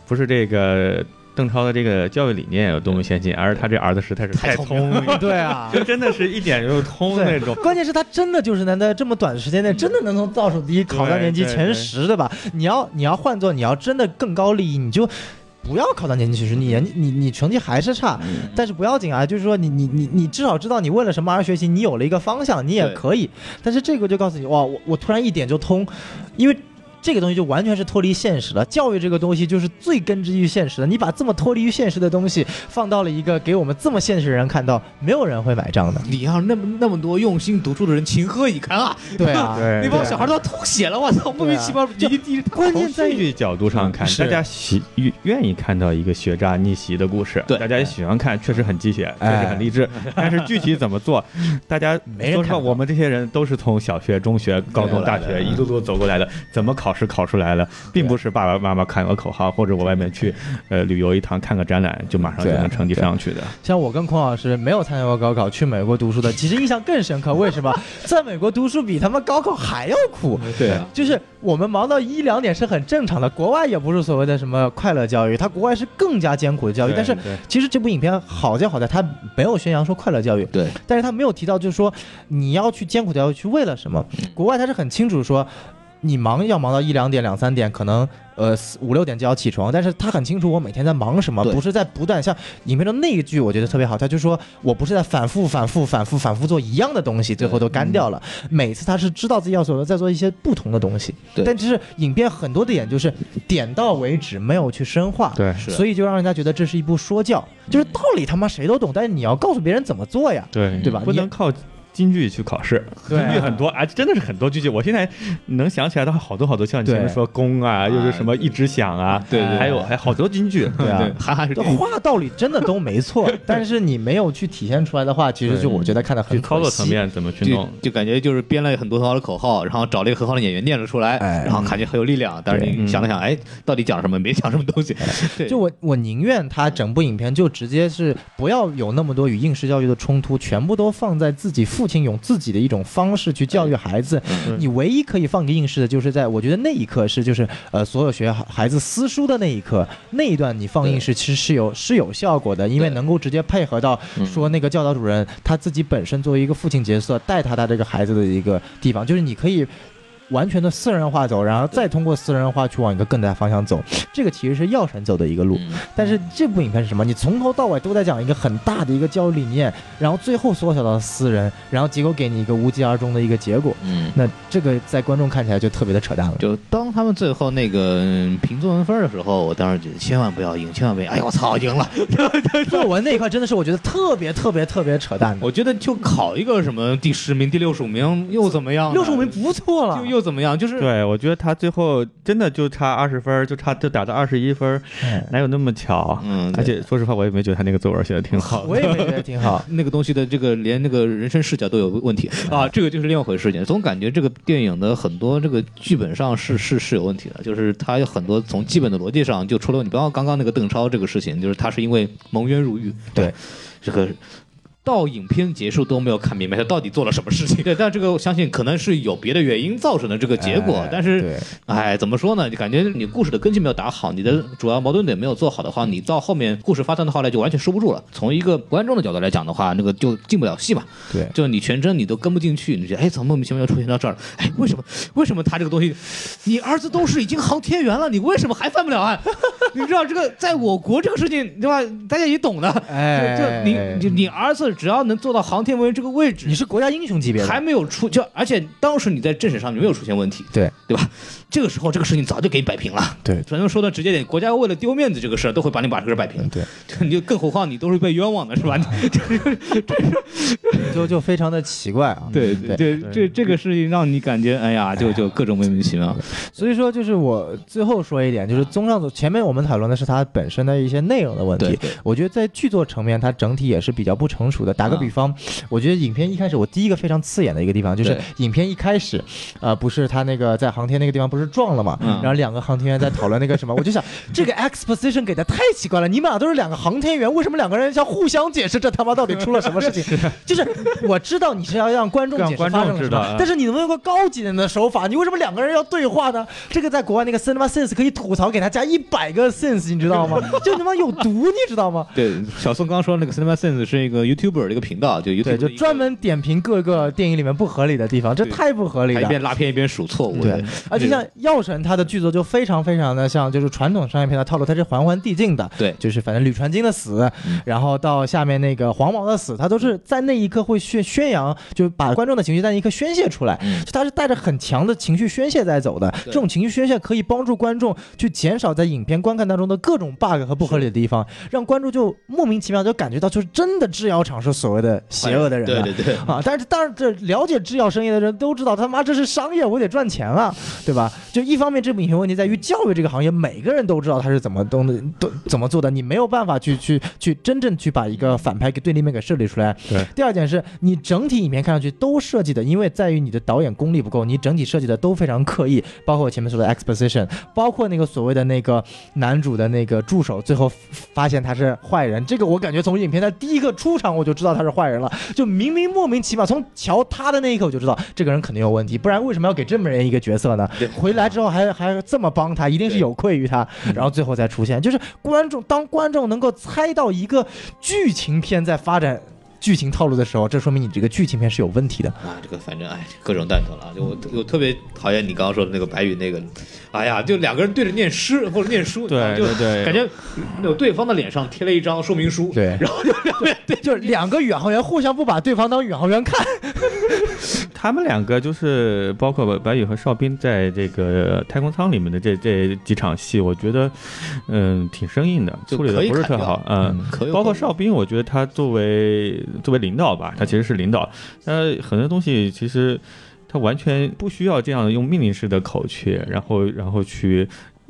不是这个邓超的这个教育理念有多么先进，而是他这儿子实在是
太
太
聪明
聪，
对啊，
就真的是一点就通那种。
关键是他真的就是能在这么短的时间内，真的能从倒数第一考到年级前十，对吧？你要你要换做你要真的更高利益，你就。不要考到年级前十，你年你你成绩还是差，
嗯
但是不要紧啊，就是说你你你你至少知道你为了什么而学习，你有了一个方向，你也可以。但是这个就告诉你，哇，我我突然一点就通，因为。这个东西就完全是脱离现实了。教育这个东西就是最根植于现实的。你把这么脱离于现实的东西放到了一个给我们这么现实的人看到，没有人会买账的。
你让那么那么多用心读书的人情何以堪啊！
对啊，
那帮小孩都要吐血了，我操，莫名其妙，
就
一一
关键在于
角度上看，大家喜愿愿意看到一个学渣逆袭的故事，
对
大家也喜欢看，确实很鸡血，确
哎
实很励志。但是具体怎么做，大家说实话，
没人看
我们这些人都是从小学、中学、高中、大学一路路走过来的，怎么考考试考出来了，并不是爸爸妈妈喊个口号，或者我外面去呃旅游一趟看个展览就马上就能成绩上去的。
像我跟孔老师没有参加过高考，去美国读书的，其实印象更深刻。为什么？在美国读书比他们高考还要苦。
对啊，
就是我们忙到一两点是很正常的，国外也不是所谓的什么快乐教育，他国外是更加艰苦的教育。但是其实这部影片好在好在他没有宣扬说快乐教育，
对，
但是他没有提到就是说你要去艰苦的教育去为了什么。国外他是很清楚说。你忙要忙到一两点、两三点，可能呃五六点就要起床，但是他很清楚我每天在忙什么，不是在不断像影片中那一句，我觉得特别好，他就说我不是在反复、反复、反复、反复做一样的东西，最后都干掉了。每次他是知道自己要做的，在做一些不同的东西，
对
但只是影片很多的点就是点到为止，没有去深化，
对
是
所以就让人家觉得这是一部说教，就是道理他妈谁都懂，但是你要告诉别人怎么做呀。
对
对吧你
不能靠。京剧去考试，京剧很多，啊，真的是很多京剧。我现在能想起来的话，好多好多，像你前面说宫啊，又是什么一直响啊，
对
还有还有好多京剧，
对啊
哈哈是
这话道理真的都没错，但是你没有去体现出来的话，其实就我觉得看的很
去操作层。面怎么去弄？
就感觉就是编了很多很好的口号，然后找了一个很好的演员念了出来，
哎
然后感觉很有力量。但是
对
你想了想，哎，到底讲什么？没讲什么东西。对，
就我我宁愿他整部影片就直接是不要有那么多与应试教育的冲突，全部都放在自己父亲用自己的一种方式去教育孩子。
嗯
你唯一可以放给应试的，就是在我觉得那一刻是就是呃所有学孩子私书的那一刻，那一段你放应试其实是有是有效果的，因为能够直接配合到说那个教导主任他自己本身作为一个父亲角色带他的这个孩子的一个地方，就是你可以。完全的私人化走，然后再通过私人化去往一个更大方向走，这个其实是药神走的一个路。
嗯
但是这部影片是什么？你从头到尾都在讲一个很大的一个教育理念，然后最后缩小到私人，然后结果给你一个无疾而终的一个结果。
嗯。
那这个在观众看起来就特别的扯淡了。
就当他们最后那个嗯评作文分的时候，我当时觉得千万不要赢，千万不要！哎呦，我操，赢了！
作文那一块真的是我觉得特别特别特别扯淡的。
我觉得就考一个什么第十名、第六十五名又怎么样呢？
六十五名不错了
就，又怎么样？就是
对，我觉得他最后真的就差二十分，就差就打到二十一分哪有那么巧？
嗯
而且说实话，我也没觉得他那个作文写的挺好的。
我也没觉得挺 好。
那个东西的这个连那个人生视角都有问题 啊，这个就是另外一回事情。总感觉这个电影的很多这个剧本上是是是有问题的，就是它有很多从基本的逻辑上就出了问题。包括刚刚那个邓超这个事情，就是他是因为蒙冤入狱，
对，
这个。到影片结束都没有看明白他到底做了什么事情，对，但这个我相信可能是有别的原因造成的这个结果，
哎
但是
对
哎，怎么说呢？就感觉你故事的根基没有打好，你的主要矛盾点没有做好的话，你到后面故事发展到后来就完全收不住了。从一个观众的角度来讲的话，那个就进不了戏嘛。
对
就你全真你都跟不进去，你觉得哎，怎么莫名其妙又出现到这儿了？哎，为什么？为什么他这个东西，你儿子都是已经航天员了，你为什么还犯不了案？你知道这个在我国这个事情对吧？大家也懂的。
哎
就你你你儿子只要能做到航天文员这个位置
你，是国家英雄级别的，
还没有出就而且当时你在政审上你没有出现问题，
对
对吧？这个时候这个事情早就给你摆平了。
对
反正说的直接点，国家为了丢面子这个事儿，都会把你把这个事儿摆平。
对，
你就更何况你都是被冤枉的，是吧？你
就就非常的奇怪啊。
对
对
对，这这个事情让你感觉，哎呀，就就各种莫名其妙。
所以说，就是我最后说一点，就是综上所前面我们讨论的是它本身的一些内容的问题。我觉得在剧作层面，它整体也是比较不成熟的。打个
啊
比方，我觉得影片一开始，我第一个非常刺眼的一个地方，就是影片一开始，呃，不是他那个在航天那个地方不是撞了嘛，
嗯
然后两个航天员在讨论那个什么，我就想这个 exposition 给的太奇怪了，你们俩都是两个航天员，为什么两个人要互相解释这他妈到底出了什么事情？就是我知道你是要让观众解释发生了什但是你能不能用个高级点的手法？你为什么两个人要对话呢？这个在国外那个 Cinema Sense 可以吐槽，给他加一百个 sense，你知道吗？就他妈有毒，你知道吗？
对，小宋刚刚说那个 Cinema Sense 是一个 YouTuber 的一个频道，就 YouTube
对，就专门点评各个电影里面不合理的地方，这太不合理了。
一边拉片一边数错误。
对，而且像《药神》他的剧作就非常非常的像就是传统商业片的套路，它是环环递进的。
对
就是反正吕传金的死，
嗯
然后到下面那个黄毛的死，他都是在那一刻会宣宣扬，就把观众的情绪在那一刻宣泄出来。
嗯
就他是带着很强的情绪宣泄在走的，这种情绪宣泄可以帮助观众去减少在影片观看当中的各种 bug 和不合理的地方，让观众就莫名其妙就感觉到，就是真的制药厂是所谓的邪恶的人了。
对对对，
啊，但是当然，这了解制药生意的人都知道，他妈这是商业，我得赚钱啊，对吧？就一方面，这部影片问题在于教育这个行业，每个人都知道他是怎么都都怎么做的，你没有办法去去去真正去把一个反派给对立面给设立出来。
对
第二点是你整体影片看上去都设计的，因为在于你的导演功力不够，你整体设计的都非常刻意，包括我前面说的 exposition，包括那个所谓的那个男主的那个助手，最后发现他是坏人，这个我感觉从影片的第一个出场我就知道他是坏人了，就明明莫名其妙，从瞧他的那一刻我就知道这个人肯定有问题，不然为什么要给这么人一个角色呢？回来之后还还这么帮他，一定是有愧于他，然后最后再出现，就是观众当观众能够猜到一个剧情片在发展。剧情套路的时候，这说明你这个剧情片是有问题的。
啊，这个反正哎，各种蛋疼了。就我我特别讨厌你刚刚说的那个白宇那个，哎呀，就两个人对着念诗或者念书，
对对对。
感觉有对方的脸上贴了一张说明书，
对。
然后就 两边对。
就是两个宇航员互相不把对方当宇航员看，
他们两个就是包括白宇和邵兵在这个太空舱里面的这这几场戏，我觉得嗯挺生硬的，处理的不是特好，嗯。包括邵兵，我觉得他作为作为领导吧，他其实是领导，他很多东西其实他完全不需要这样用命令式的口去，然后然后去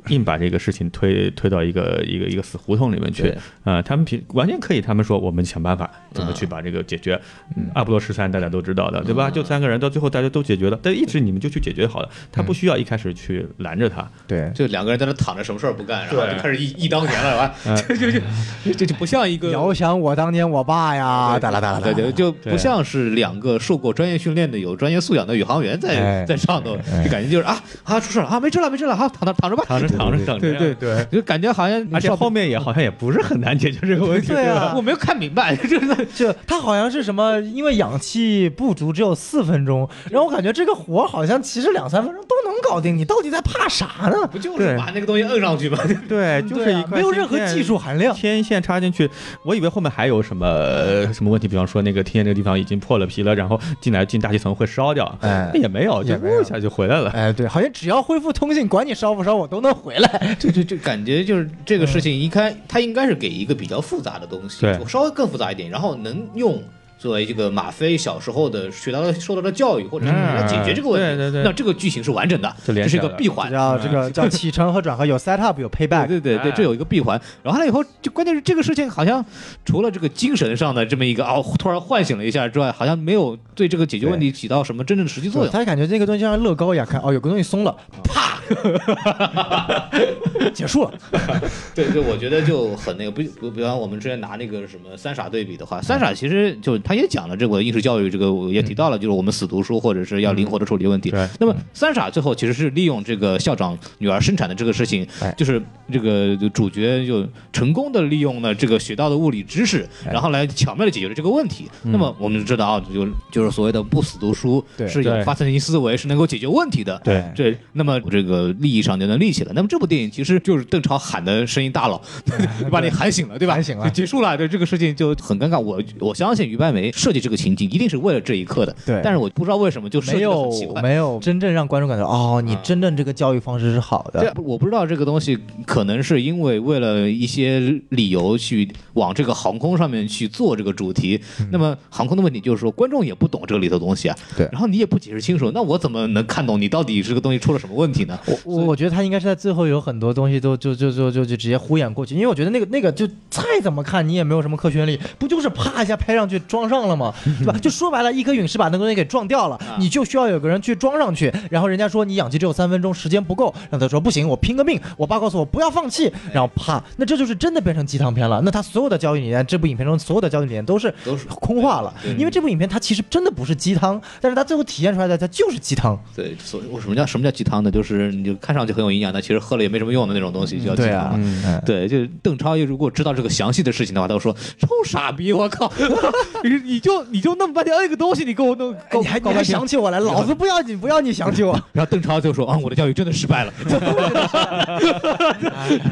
硬把这个事情推推到一个一个一个死胡同里面去
对。
啊、他们平完全可以，他们说我们想办法怎么去把这个解决。嗯。阿波罗十三大家都知道的，对吧？就三个人到最后大家都解决了，但一直你们就去解决好了，他不需要一开始去拦着他。
对，
就两个人在那躺着，什么事儿不干，然后
对
就开始忆忆当年了，是吧？
嗯。
就就就这就不像一个
遥想我当年我爸呀，哒啦哒啦
对对，就不像是两个受过专业训练的、有专业素养的宇航员在
哎。
在上头，就感觉就是啊啊出事了啊，没事了没事了，好躺着躺着吧，
躺着躺着等着，
对对
对，
就感觉好像
而且后面也好像也不是很难解决这个问题。
对啊
我没有看明白，真的
就他好像是什么，因为氧气不足，只有四分钟，然后我感觉这个活好像其实两三分钟都能搞定，你到底在怕啥呢？
不就是把那个东西摁上去吗？
对，就是
没有任何技术含量。
天线插进去，我以为后面还有什么呃什么问题，比方说那个天线这个地方已经破了皮了，然后进来进大气层会烧掉，
哎
也没有，就呜一下就回来了。
哎，对，好像只要恢复通信，管你烧不烧，我都能回来。
就就就感觉就是这个事情，应该它应该是给一个比较复杂的东西，稍微更复杂一点，然后能用。作为这个马飞小时候的学到的受到的教育，或者是来解决这个问题，
嗯对对对
那这个剧情是完整的，这是一个闭环，
叫这个叫启程和转合，有 set up 有 payback。
对对对，
哎
这有一个闭环。然后完了以后，就关键是这个事情好像除了这个精神上的这么一个哦，突然唤醒了一下之外，好像没有对这个解决问题起到什么真正的实际作用。
他感觉这个东西就像乐高一样，看哦，有个东西松了，啪，结束了。
对对，我觉得就很那个，不不，比方我们之前拿那个什么三傻对比的话，三傻其实就他也讲了这个应试教育，这个我也提到了，就是我们死读书或者是要灵活的处理问题。
对
那么三傻最后其实是利用这个校长女儿生产的这个事情
哎，
就是这个主角就成功的利用了这个学到的物理知识，
哎
然后来巧妙的解决了这个问题。那么我们就知道啊，就就是所谓的不死读书是有发散性思维，是能够解决问题的。
对
这那么这个利益上就能立起来。那么这部电影其实就是邓超喊的声音大了，把你喊醒了，对吧？
喊醒了
就结束了。对这个事情就很尴尬。我我相信于白梅设计这个情景一定是为了这一刻的，
对
但是我不知道为什么就设计的
没有
很奇怪。
没有真正让观众感到哦，你
啊
真正这个教育方式是好
这
的。
我不知道这个东西可能是因为为了一些理由去往这个航空上面去做这个主题。那么航空的问题就是说，观众也不懂这个里头东西啊，
对
然后你也不解释清楚，那我怎么能看懂你到底这个东西出了什么问题呢？
我我我觉得他应该是在最后有很多东西都就就就就就直接敷衍过去，因为我觉得那个那个就再怎么看你也没有什么可圈力，不就是啪一下拍上去装上了嘛？对吧？就说白了，一颗陨石把那个东西给撞掉了，你就需要有个人去装上去，然后人家说你氧气只有三分钟，时间不够，让他说不行，我拼个命，我爸告诉我不要放弃，然后啪，那这就是真的变成鸡汤片了。那他所有的教育理念，这部影片中所有的教育理念都是
都是
空话了，因为这部影片它其实真的不是鸡汤，但是它最后体现出来的它就是鸡汤。
对，所以我什么叫什么叫鸡汤呢？就是你就看上去很有营养，但其实喝了也没什么用的那种东西，就叫鸡
对啊，
汤对，就邓超如果知道这个详细的事情的话，他会说臭傻逼，我靠，你你就你就弄半天摁个东西，你给我弄，
你还你还想起我来，老子不要你，不要你想起我。
然后邓超就说啊，我的教育真的失败了，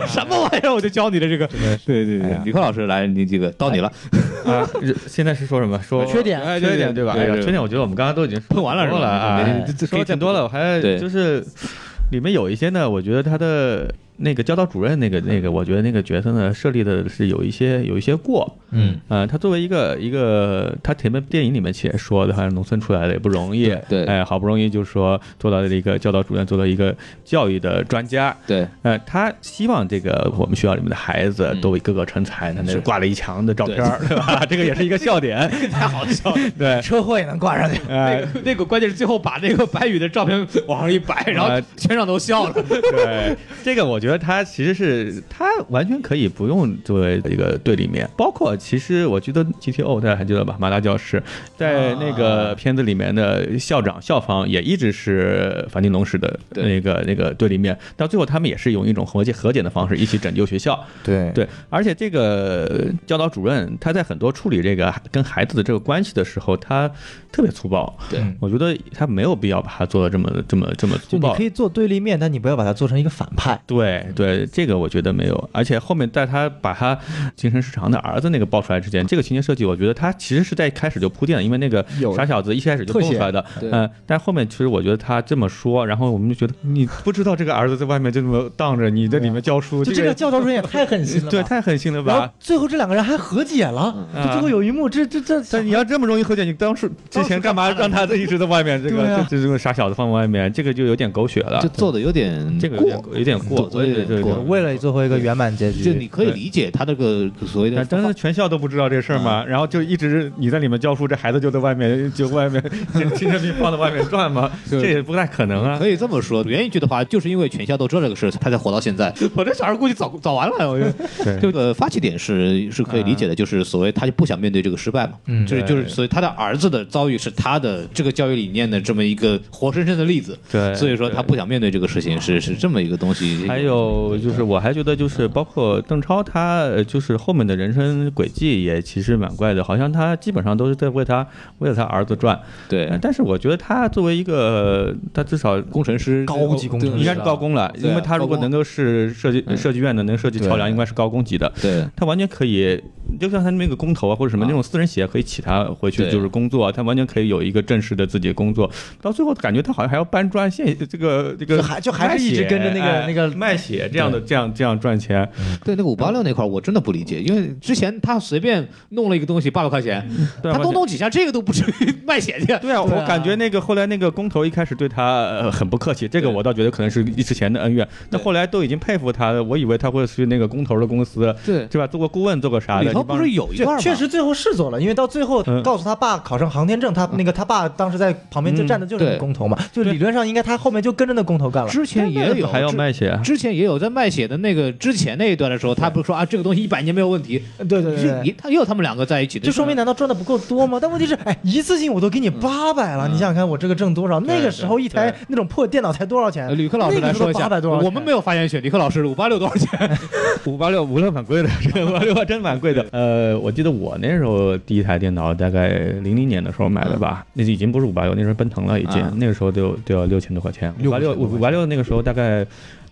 什么玩意儿？我就教你的这个，对对对李克老师来，你这个到你了，
啊，现在是说什么？说
缺点
哎，缺点对吧？哎呀，缺点我觉得我们刚刚都已经
喷完了是吧
说了啊说了挺多了。我还就是里面有一些呢，我觉得他的那个教导主任那个那个，我觉得那个角色呢设立的是有一些有一些过，
嗯，
呃，他作为一个一个，他前面电影里面其实说的，好像农村出来的也不容易，
对
哎，好不容易就是说做到了一个教导主任，做到一个教育的专家，
对。
呃，他希望这个我们学校里面的孩子
嗯。
都个个成才，他那
是。
挂了一墙的照片儿，对。吧？这个也是一个笑点，
太好笑了。
对，
车祸也能挂上去。
那
哎
个，那个关键是最后把那个白宇的照片往上一摆，然后
呃。
全场都笑了。
对，这个我觉得他其实是他完全可以不用作为一个对立面，包括其实我觉得 GTO 大家还记得吧？马达教师在那个片子里面的校长校方也一直是樊定龙史的那个那个对立面，到最后他们也是用一种和解和解的方式一起拯救学校。
对
对，而且这个教导主任他在很多处理这个跟孩子的这个关系的时候，他特别粗暴。
对
嗯
我觉得他没有必要把他做的这么这么这么粗暴
就你可。以做对立面，但你不要把它做成一个反派。
对对，这个我觉得没有，而且后面在他把他精神失常的儿子那个爆出来之前，这个情节设计，我觉得他其实是在一开始就铺垫了，因为那个傻小子一开始就
特写
蹦出来的，
对
嗯，但后面其实我觉得他这么说，然后我们就觉得你不知道这个儿子在外面就这么荡着，你在里面教书，
就这个教导主任也太狠心了，
对太狠心了
然后
吧？
最后这两个人还和解了，
嗯
就最后有一幕，这这这，
但你要这么容易和解，你当时之前干嘛让他一直在外面？这个这这个傻小子放外面，这个就有点狗血了
就。做的有点
这个有点有点过，对对对。
为了最后一个圆满结局，
就你可以理解他这个所谓的
但但是全校都不知道这事儿嘛，然后就一直你在里面教书，这孩子就在外面就外面精神病放在外面转嘛，这也不太可能啊。
可以这么说，原一句的话，就是因为全校都知道这个事，他才活到现在。我这小孩估计早早完了，我觉得。
对
这个发起点是是可以理解的，就是所谓他就不想面对这个失败嘛，
嗯
就是就是所以他的儿子的遭遇是他的这个教育理念的这么一个活生生的例子，
对
所以说他不想面对这个事情，是是这么一个东西。
还有就是，我还觉得就是包括邓超他呃就是后面的人生轨迹也其实蛮怪的，好像他基本上都是在为他为了他儿子转。
对
呃但是我觉得他作为一个他至少
工程师
高级工程师
应该是高工了，因为他如果能够是设计
嗯
设计院的，能设计桥梁，应该是高工级的。
对
他完全可以，就像他那个工头啊，或者什么
啊
那种私人企业，可以请他回去就是工作，他完全可以有一个正式的自己的工作。到最后感觉他好像还要搬砖，现这个这个
就还就还是一直跟着那个
哎
那个
卖血这样的这样这样赚钱。
对，那个五八六那块儿我真的不理解，因为之前他随便弄了一个东西八百块钱，他多弄几下这个都不至于 卖血去。
对啊，我感觉那个后来那个工头一开始对他呃很不客气，这个我倒觉得可能是之前的恩怨。那后来都已经佩服他了，我以为他会去那个工头的公司，
对
是吧？做个顾问，做个啥的。
里头不是有一段吗？
确实最后是做了，因为到最后
嗯
告诉他爸考上航天证，他那个他爸当时在旁边就站的就是那个工头嘛，就理论上应该他后面就跟着那工头干了。
之前也有
还要卖血。
之前也有在卖血的那个之前那一段的时候，他不是说啊这个东西一百年没有问题，
对对对
他也有他们两个在一起的，
就说明难道赚的不够多吗？但问题是，哎，一次性我都给你八百了，你想想看我这个挣多少？那个时候一台那种破电脑才多少钱
呃？吕克老师来说一下，
八百多少？
我们没有发言权。吕克老师，五八六多少钱？
五八六五六蛮贵的，这个五八六真蛮贵的。呃，我记得我那时候第一台电脑大概零零年的时候买的吧，那就已经不是五八六，那时候奔腾了已经，
啊
那个时候都有都要六千多块钱。五八六五八六那个时候大概，它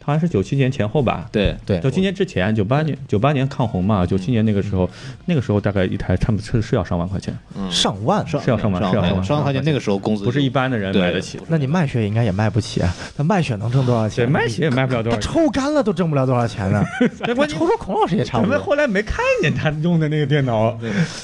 好像是九七年前后吧。
对
对
九七年之前，九八年九八年抗洪嘛，九七年那个时候，那个时候大概一台差不多是是要上万块钱，
嗯
上万。
是要上万是要上万
上万块钱，那个时候工资
不是一般的人买得起。
那你卖血应该也卖不起啊？那卖血能挣多少
对，
钱？
卖血也卖不了多少钱。
抽干了都挣不了多少钱呢。
那关键
抽抽孔老师也差不多。
我们后来没看见他用的那个电脑，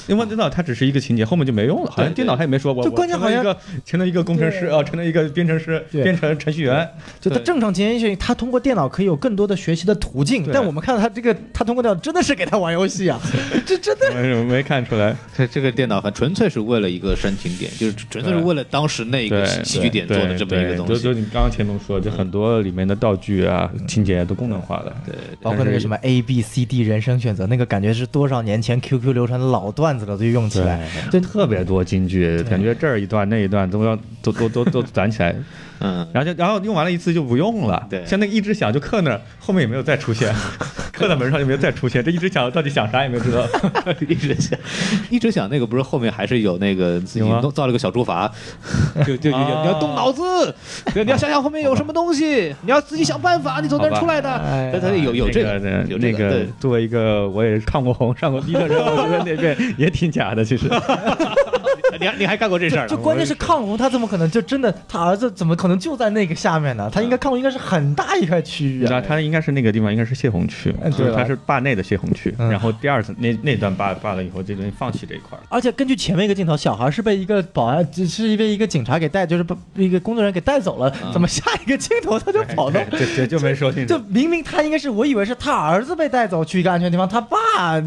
因为电脑它只是一个情节，后面就没用了。好像电脑他也没说我，
就
我
关键好像
成了一个成了一个工程师
对
啊，成了一个编程师，
对
变成程序员。
就他正常情形下，他通过电脑可以有更多的学习的途径，但我们看到他这个，他通过电脑真的是给他玩游戏啊，这真的
我没看出来，
这这个电脑很纯粹是为了一个煽情点，就是纯粹是为了当时那个
对
喜喜剧点做的这么一个东
西就
就。
你刚刚前面说，就很多里面的道具啊、情节都功能化了。
对，
包括那个什么 A B C D 人生选择，那个感觉是多少年前 QQ 流传的老段子了，都用起来。
对，特别多金句，感觉这儿一段那一段都要都都都都攒起来，
嗯，
然后就然后用完了一次就不用了。
对
像那个一直响就刻那儿，后面也没有再出现，刻在门上就没有再出现。这一直响到底想啥也没有知道。
一直想，一直想那个不是后面还是有那个自己弄造了个小竹筏，就就就
啊
你要动脑子，对，你要想想后面有什么东西，你要自己想办法，你从那儿出来的。
哎
他他有有这个
那
有这
那个
对，
作为一个我也看过红、上过低的人，我觉得那边也挺假的，其实。
你还你还干过这事儿呢？
就关键是抗洪，他怎么可能就真的他儿子怎么可能就在那个下面呢？他应该抗洪应该是很大一块区域
那
啊。
他应该是那个地方应该是泄洪区，
嗯对
他是坝内的泄洪区。
嗯
然后第二次那那段坝坝了以后，这东西放弃这一块。
而且根据前面一个镜头，小孩是被一个保安，只是被一个警察给带，就是被一个工作人员给带走了。怎么下一个镜头他就跑到？
这这就没说清楚
就明明他应该是，我以为是他儿子被带走去一个安全地方，他爸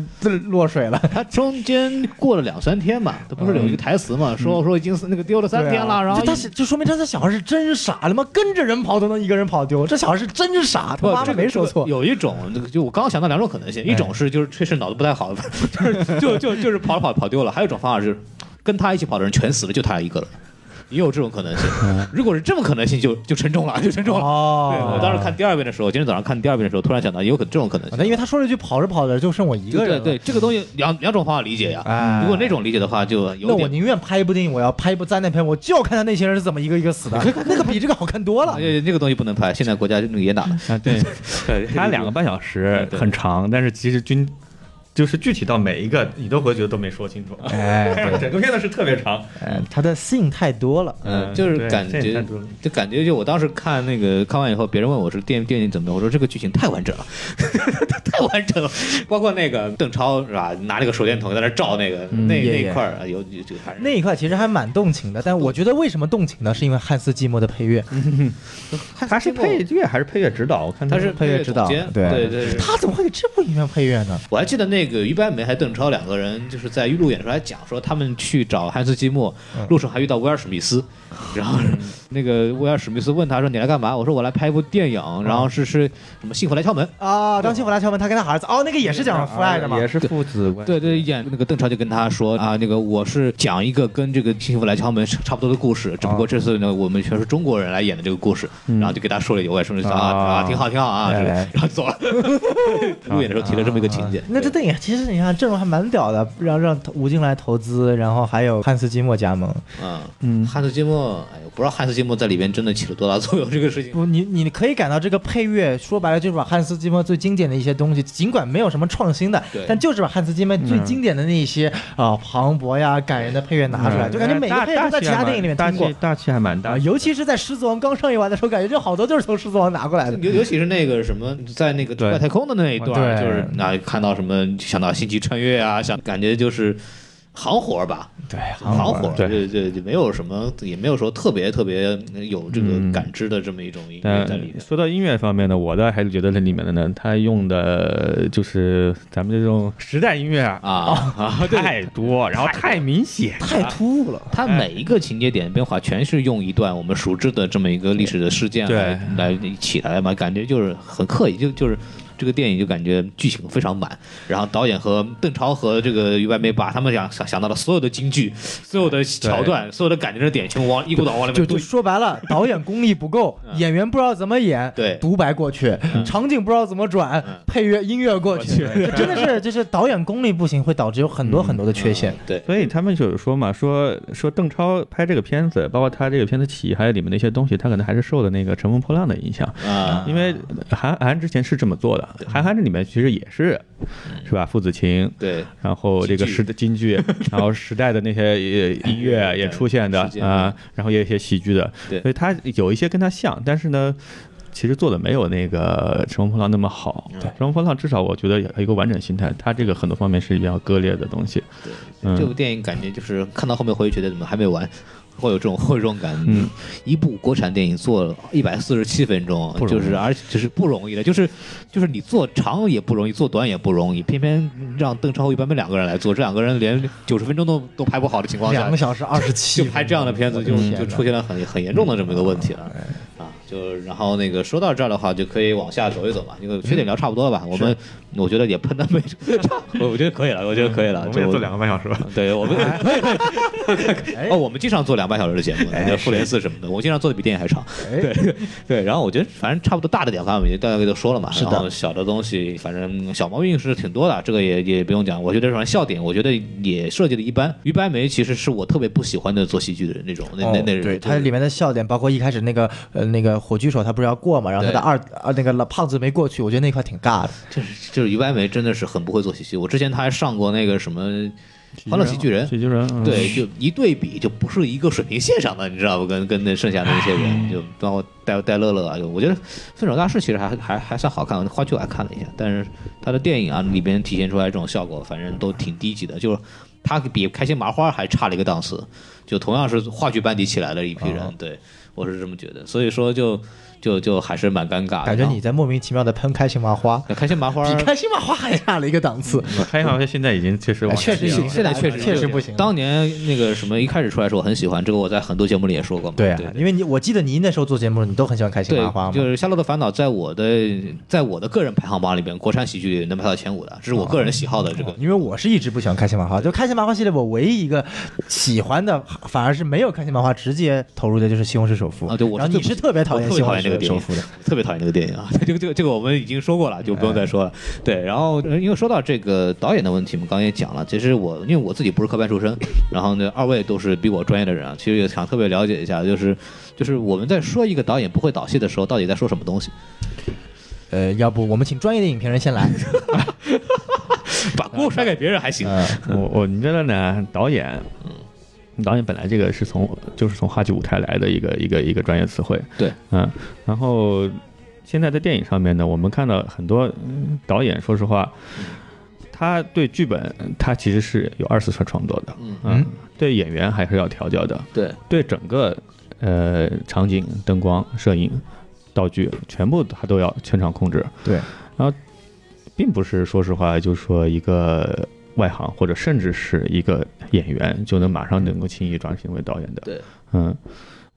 落水了。
他中间过了两三天吧，他不是有一个台词嘛，说说已经是那个丢了三天了，然后
就他就说明他这小孩是真傻，他妈跟着人跑都能一个人跑丢，这小孩是真傻，他，妈没说错。
有一种，就我刚刚想到两种可能性，一种是就是确实脑子不太好，就是就就就是跑着跑着跑丢了；还有一种方法是跟他一起跑的人全死了，就他一个了。也有这种可能性，如果是这种可能性就，就沉重了，就沉重了。对
哦
我当时看第二遍的时候，今天早上看第二遍的时候，突然想到也有可这种可能性。
那因为他说了一句跑着跑着就剩我一个人了。
对这个东西两两种方法理解呀。
哎
如果那种理解的话，就有。
那我宁愿拍一部电影，我要拍一部灾难片，我就要看他那些人是怎么一个一个死的，那个比这个好看多了。
呃，那个东西不能拍，现在国家那个严打。
啊，对，
对
它两个半小时
对
很长，但是其实均就是具体到每一个，你都会觉得都没说清楚。
哎，
整个片子是特别长，
哎，他的 scene 太多了。
嗯，就是感觉就感觉就我当时看那个看完以后，别人问我是电电影怎么样，我说这个剧情太完整了，太完整了，包括那个邓超是吧，拿那个手电筒在那照那个那那一块儿啊，有有这个还是
那一块其实还蛮动情的，但我觉得为什么动情呢？是因为汉斯季默的配乐，
他是配乐还是配乐指导？我看
他是
配乐指导对
对对对。
他怎么会给这部影片配乐呢？
我还记得那个于白眉还邓超两个人，就是在路演的时候还讲说，他们去找汉斯季默，路上还遇到威尔史密斯，然后那个威尔史密斯问他说：“你来干嘛？”我说：“我来拍一部电影，然后是是什么《幸福来敲门》。”
啊，当幸福来敲门，他跟他儿子，哦，那个也是讲父爱的嘛
也。是父子关系。
对对，演那个邓超就跟他说啊，那个我是讲一个跟这个《幸福来敲门》差不多的故事，只不过这次呢我们全是中国人来演的这个故事，然后就给他说了一句，我也说了啊
啊
啊，挺好挺好啊，然后走了。路演的时候提了这么一个情节，
那这电影其实你看阵容还蛮屌的，让让吴京来投资，然后还有汉斯季默加盟。
嗯
嗯
汉斯季默，哎呦，不知道汉斯季默在里边真的起了多大作用，这个事情。
不，你你可以感到这个配乐，说白了就是把汉斯季默最经典的一些东西，尽管没有什么创新的，但就是把汉斯季默最经典的那一些啊磅礴呀、感人的配乐拿出来，就感觉每个配乐都在其他电影里面听过
大气。大气还蛮大
啊，，尤其是在《狮子王》刚上映完的时候，感觉就好多就是从《狮子王》拿过来的。
尤尤其是那个什么，在那个外太空的那一段，就是啊，看到什么想到星际穿越啊，想感觉就是行活儿吧，
对，
行活儿，
对
对对，就没有什么，也没有说特别特别有这个
嗯
感知的这么一种音乐在里面。
但说到音乐方面呢，我倒还是觉得这里面的呢，他用的就是咱们这种时代音乐啊，
啊
太多，然后太明显，
太突兀了。
它每一个情节点变化，全是用一段我们熟知的这么一个历史的事件
对
来来起来嘛，感觉就是很刻意，就就是。这个电影就感觉剧情非常满，然后导演和邓超和这个于白眉把他们想想想到的所有的京剧、所有的桥段、所有的感情的点，全部往一股脑往里
就就
面堆。
说白了，导演功力不够，演员不知道怎么演，
对。
独白过去，场景不知道怎么转，配乐音乐过去，真的是 就是导演功力不行，会导致有很多很多的缺陷。
对，
所以他们就是说嘛，说说邓超拍这个片子，包括他这个片子起义，还有里面的一些东西，他可能还是受的那个《乘风破浪》的影响。
啊，
因为韩韩之前是这么做的，韩寒这里面其实也是，是吧？父子情，
对，
然后这个时的京剧，然后时代的那些呃音乐也出现的啊，然后也有一些喜剧的，
对
所以他有一些跟他像，但是呢。其实做的没有那个《乘风破浪》那么好，
嗯《
乘风破浪》至少我觉得有一个完整心态，它这个很多方面是比较割裂的东西。嗯
这部电影感觉就是看到后面回去觉得怎么还没完，会有这种 会有这种感觉。
嗯，
一部国产电影做一百四十七分钟就是而且就是不容易的，就是就是你做长也不容易，做短也不容易，偏偏让邓超和于白眉两个人来做，这两个人连九十分钟都都拍不好的情况下
两个，小时二十七，
就拍这样的片子，就就出现了很很严重的这么一个问题了。啊，就然后那个说到这儿的话，就可以往下走一走嘛，因为缺点聊差不多了吧？我们我觉得也喷的没，我我觉得可以了，我觉得可以了。就
个半小时吧。
对我们 哦，我们经常做两半小时的节目，
哎
那复联四什么的，我经常做的比电影还长。
哎
对对，然后我觉得反正差不多大的点，反正我们大概都说了嘛。
是的
然后小的东西，反正小毛病是挺多的，这个也也不用讲。我觉得反正笑点，我觉得也设计的一般。于白眉其实是我特别不喜欢的做喜剧的那种，那那那
人对，
他
它里面的笑点，包括一开始那个呃那个火炬手他不是要过嘛，然后他的二啊那个老胖子没过去，我觉得那块挺尬的。
就是就是于白眉真的是很不会做喜剧。我之前他还上过那个什么。欢乐喜剧人
喜剧人，嗯
对，就一对比就不是一个水平线上的，你知道不？跟跟那剩下的那些人，就包括戴戴乐乐啊，就我觉得《分手大师》其实还还还算好看，话剧我还看了一下，但是他的电影啊里边体现出来这种效果，反正都挺低级的，就是他比开心麻花还差了一个档次，就同样是话剧班底起来的一批人，对我是这么觉得，所以说就就就还是蛮尴尬的。
感觉你在莫名其妙的喷开心麻花，
开心麻花
比开心麻花还差了一个档次。
开心麻花现在已经确实
确实
下掉了
是
现在确实
确实不行
当年那个什么一开始出来的时候，我很喜欢这个，我在很多节目里也说过嘛。
对啊
对，
因为你我记得你那时候做节目，你都很喜欢开心麻花嘛。
就是《夏洛的烦恼》在我的在我的个人排行榜里边，国产喜剧能排到前五的，这是我个人喜好的这个。
因为我是一直不喜欢开心麻花，就开心麻花系列，我唯一一个喜欢的，反而是没有开心麻花直接投入的就是《西红柿首富》
啊对我是
然后你是特别讨厌西红
讨厌这个电影
柿首富的，
特别讨厌这个电影啊！这个这个这个我们已经说过了，就不用再说了。对，然后呃因为说到这个导演的问题，我们刚刚也讲了。其实我因为我自己不是科班出身，然后呢，二位都是比我专业的人啊，其实也想特别了解一下，就是就是我们在说一个导演不会导戏的时候，到底在说什么东西？
呃，要不我们请专业的影评人先来。
把锅甩给别人还行。
嗯，
我我觉得呢，导演，导演本来这个是从就是从话剧舞台来的一个一个一个专业词汇，
对，
嗯，然后现在在电影上面呢，我们看到很多嗯导演，说实话，他对剧本他其实是有二次创创作的，
嗯。
嗯，对演员还是要调教的，
对，
对整个呃场景、灯光、摄影、道具，全部他都要全场控制，
对，然后
并不是说实话，就是说一个外行或者甚至是一个演员就能马上能够轻易转型为导演的。
对，
嗯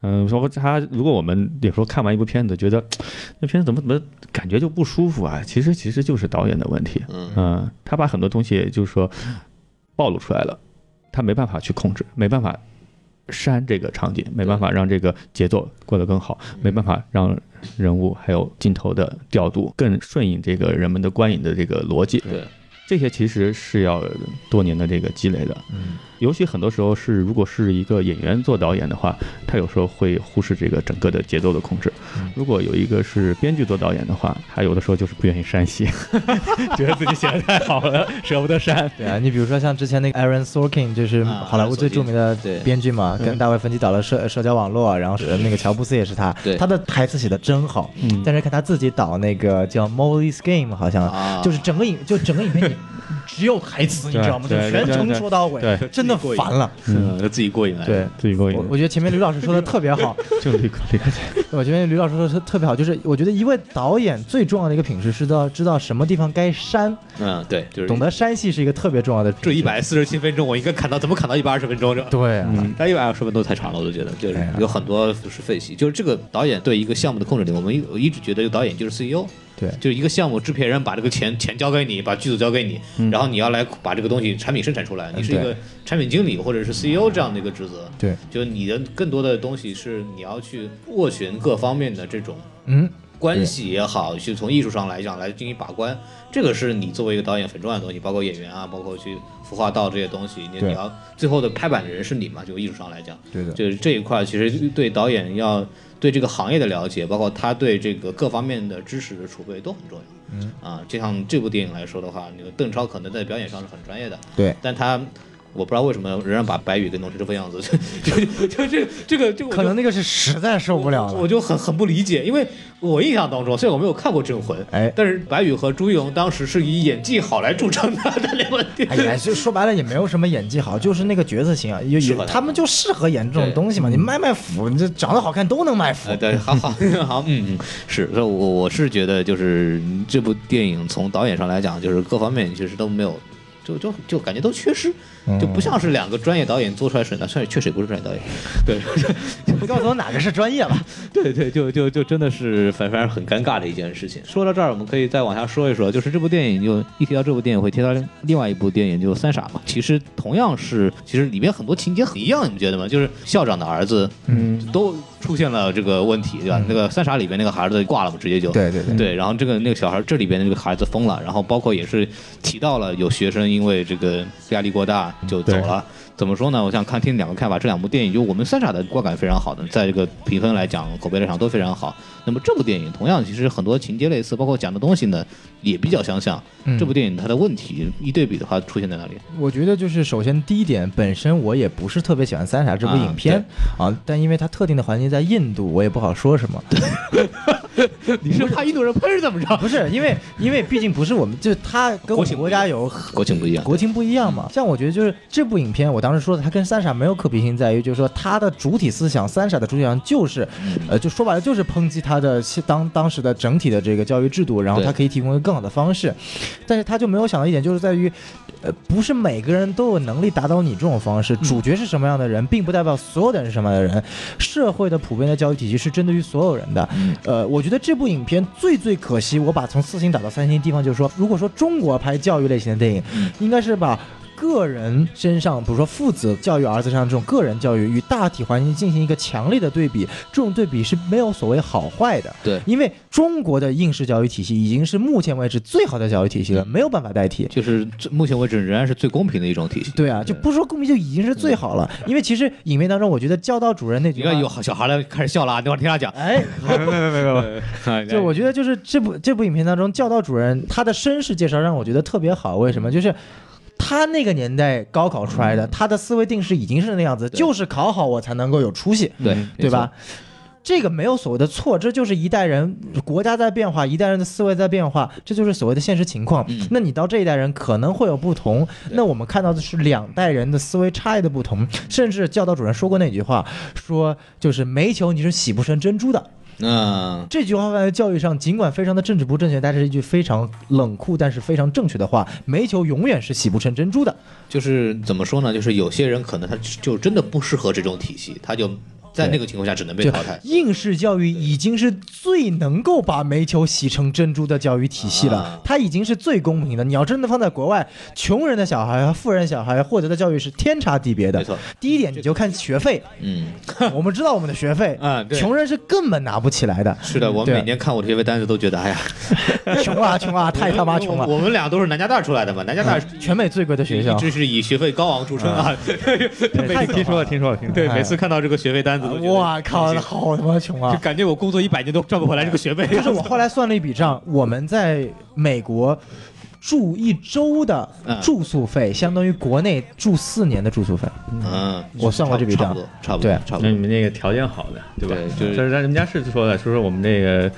嗯，说他如果我们有时候看完一部片子，觉得那片子怎么怎么感觉就不舒服啊，其实其实就是导演的问题。
嗯
嗯，他把很多东西就是说暴露出来了，他没办法去控制，没办法删这个场景，没办法让这个节奏过得更好，没办法让人物还有镜头的调度更顺应这个人们的观影的这个逻辑。
对，
这些其实是要多年的这个积累的。
嗯，
尤其很多时候是，如果是一个演员做导演的话，他有时候会忽视这个整个的节奏的控制。如果有一个是编剧做导演的话，他有的时候就是不愿意删戏，觉得自己写的太好了，舍不得删。
对啊，你比如说像之前那个 Aaron Sorkin，就是
啊
好莱坞最著名的编剧嘛，跟大卫芬奇导了社社交网络，然后是那个乔布斯也是他
对，
他的台词写的真好，
嗯。
但是看他自己导那个叫 Molly's Game，好像
啊。
就是整个影就整个影片你只有台词，你知道吗？就全程说到尾，真的烦了。
嗯，自己过瘾来。
对，
自己过瘾
我，我觉得前面吕老师说的特别好，
就立刻立刻
我觉得吕老师说的特别好，就是我觉得一位导演最重要的一个品质是知道知道什么地方该删，
嗯，对，就是
懂得删戏是一个特别重要的。
这一百四十七分钟，我应该砍到怎么砍到一百二十分钟？这
对
但一百二十分钟太长了，我都觉得就是有很多就是废戏。就是这个导演对一个项目的控制力，我们一我一直觉得这个导演就是 CEO，
对。
就是一个项目制片人把这个钱钱交给你，把剧组交给你，
嗯。
然后你要来把这个东西产品生产出来，你是一个产品经理或者是 CEO 这样的一个职责。
对，
就你的更多的东西是你要去斡旋各方面的这种
嗯，
关系也好，去从艺术上来讲来进行把关，这个是你作为一个导演很重要的东西，包括演员啊，包括去孵化道这些东西，你你要最后的拍板的人是你嘛，就艺术上来讲，
对的，
就是这一块其实对导演要对这个行业的了解，包括他对这个各方面的知识的储备都很重要。
嗯
啊，就像这部电影来说的话，那个邓超可能在表演上是很专业的，
对，
但他。我不知道为什么仍然把白宇给弄成这副样子，就就就这这个就
可能那个是实在受不了了。
我就很很不理解，因为我印象当中，虽然我没有看过《镇魂》，
哎
但是白宇和朱一龙当时是以演技好来著称的 这两部电影。
哎呀，就说白了也没有什么演技好，就是那个角色型啊，有有他们就适合演这种东西嘛。你卖卖腐，你这长得好看都能卖腐
呃，。对，好好好，嗯嗯，是，所以我我是觉得就是这部电影从导演上来讲，就是各方面其实都没有，就就就感觉都缺失，
嗯
就不像是两个专业导演做出来水的，虽然确实也不是专业导演，对，
不告诉我哪个是专业吧？
对对，就就就真的是反反正很尴尬的一件事情。说到这儿，我们可以再往下说一说，就是这部电影就一提到这部电影，会提到另外一部电影，就《三傻》嘛。其实同样是，其实里面很多情节很一样，你们觉得吗？就是校长的儿子
嗯，
都出现了这个问题，对吧？那个三傻里边那个孩子挂了嘛，直接就
对对对
对，然后这个那个小孩这里边的这个孩子疯了，然后包括也是提到了有学生因为这个压力过大就走了。怎么说呢？我想看听两个看法，这两部电影就我们三傻的观感非常好的，在这个评分来讲、口碑来讲都非常好。那么这部电影同样其实很多情节类似，包括讲的东西呢也比较相像。
嗯
这部电影它的问题一对比的话，出现在哪里？
我觉得就是首先第一点，本身我也不是特别喜欢《三傻》这部影片啊但因为它特定的环境在印度，我也不好说什么。
你是怕印度人喷是怎么着？
不是因为因为毕竟不是我们，就是它跟我们国家有
国情不一样。
国情不一样嘛。像我觉得就是这部影片，我当时说的，它跟三傻没有可比性，在于就是说它的主体思想，三傻的主体思想就是，呃，就说白了就是抨击他的当当时的整体的这个教育制度，然后
他
可以提供一个更好的方式。但是他就没有想到一点，就是在于，呃，不是每个人都有能力达到你这种方式。主角是什么样的人，并不代表所有的人是什么样的人。社会的普遍的教育体系是针对于所有人的。呃，我觉得这部影片最最可惜，我把从四星打到三星的地方就是说，如果说中国拍教育类型的电影，应该是把。个人身上，比如说父子教育儿子身上这种个人教育与大体环境进行一个强烈的对比，这种对比是没有所谓好坏的。
对
因为中国的应试教育体系已经是目前为止最好的教育体系了，没有办法代替。
就是目前为止仍然是最公平的一种体系。
对啊，就不说公平就已经是最好了。因为其实影片当中，我觉得教导主任那句话，
你看有小孩来开始笑了啊，等会儿听他讲。
哎，
没没没没没，
有
就我觉得就是这部这部影片当中，教导主任他的身世介绍让我觉得特别好。为什么？就是。他那个年代高考出来的，他的思维定式已经是那样子，就是考好我才能够有出息，
对
对吧？？这个没有所谓的错，这就是一代人国家在变化，一代人的思维在变化，这就是所谓的现实情况。
嗯
那你到这一代人可能会有不同，那我们看到的是两代人的思维差异的不同，甚至教导主任说过那句话，说就是煤球你是洗不成珍珠的。
嗯，
这句话放在教育上，尽管非常的政治不正确，但是一句非常冷酷但是非常正确的话。煤球永远是洗不成珍珠的。
就是怎么说呢？就是有些人可能他就真的不适合这种体系，他就在那个情况下只能被淘汰。
应试教育已经是最能够把煤球洗成珍珠的教育体系了，
啊
它已经是最公平的。你要真的放在国外，穷人的小孩和富人小孩获得的教育是天差地别的。
没错，
第一点你就看学费，
嗯，
我们知道我们的学费，
啊对
穷人是根本拿不起来的。
是的，我
对
每年看我的学费单子都觉得，哎呀，
穷啊穷啊，太他妈穷了！
我我们俩都是南加大出来的嘛，南加大
全美最贵的学校
一，直是以学费高昂著称啊。
听说了听说了听说了，
对，
哎
每次看到这个学费单子，都觉得
哇靠，好他妈穷啊
就！感觉我工作一百年都赚不回来这个学费。
就是我后来算了一笔账，我们在美国住一周的
嗯
住宿费，相当于国内住四年的住宿费。
嗯，
我算过这笔账
差不多，差不多，
对
差不多。
那你们那个条件好的，对吧？
对就是
但是人家是说的，说说我们那个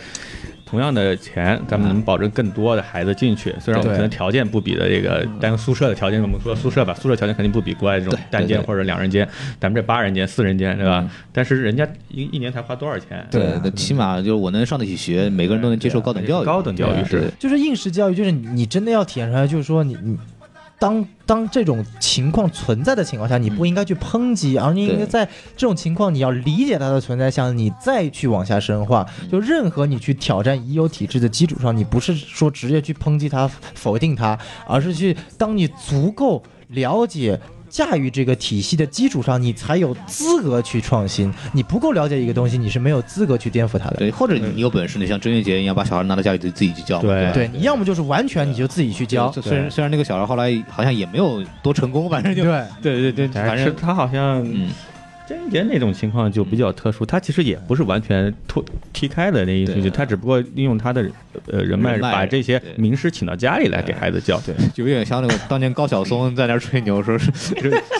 同样的钱，咱们能保证更多的孩子进去。虽然我们可能条件不比的这个，但是宿舍的条件，我们说宿舍吧，宿舍条件肯定不比国外这种单间或者两人间，咱们这八人间、四人间，对吧
嗯？
但是人家一一年才花多少钱？
对，那起码就是我能上得起学，每个人都能接受高等教育。
高等教育是
就是应试教育，就是你你真的要体现出来，就是说你你。当当这种情况存在的情况下，你不应该去抨击，而你应该在这种情况，你要理解它的存在下，你再去往下深化。就任何你去挑战已有体制的基础上，你不是说直接去抨击它、否定它，而是去当你足够了解。驾驭这个体系的基础上，你才有资格去创新。你不够了解一个东西，你是没有资格去颠覆它的。
对，或者你有本事，你像郑渊洁一样把小孩拿到家里自己去教，
对。
对。你要么就是完全你就自己去教，
虽然虽然那个小孩后来好像也没有多成功，反正就
对，
对对对，反正
他好像
嗯，
郑渊洁那种情况就比较特殊，他其实也不是完全脱踢开的那一
对
出去，他只不过利用他的呃人脉把这些名师请到家里来给孩子教。对，
就有点像那个当年高晓松在那吹牛，说是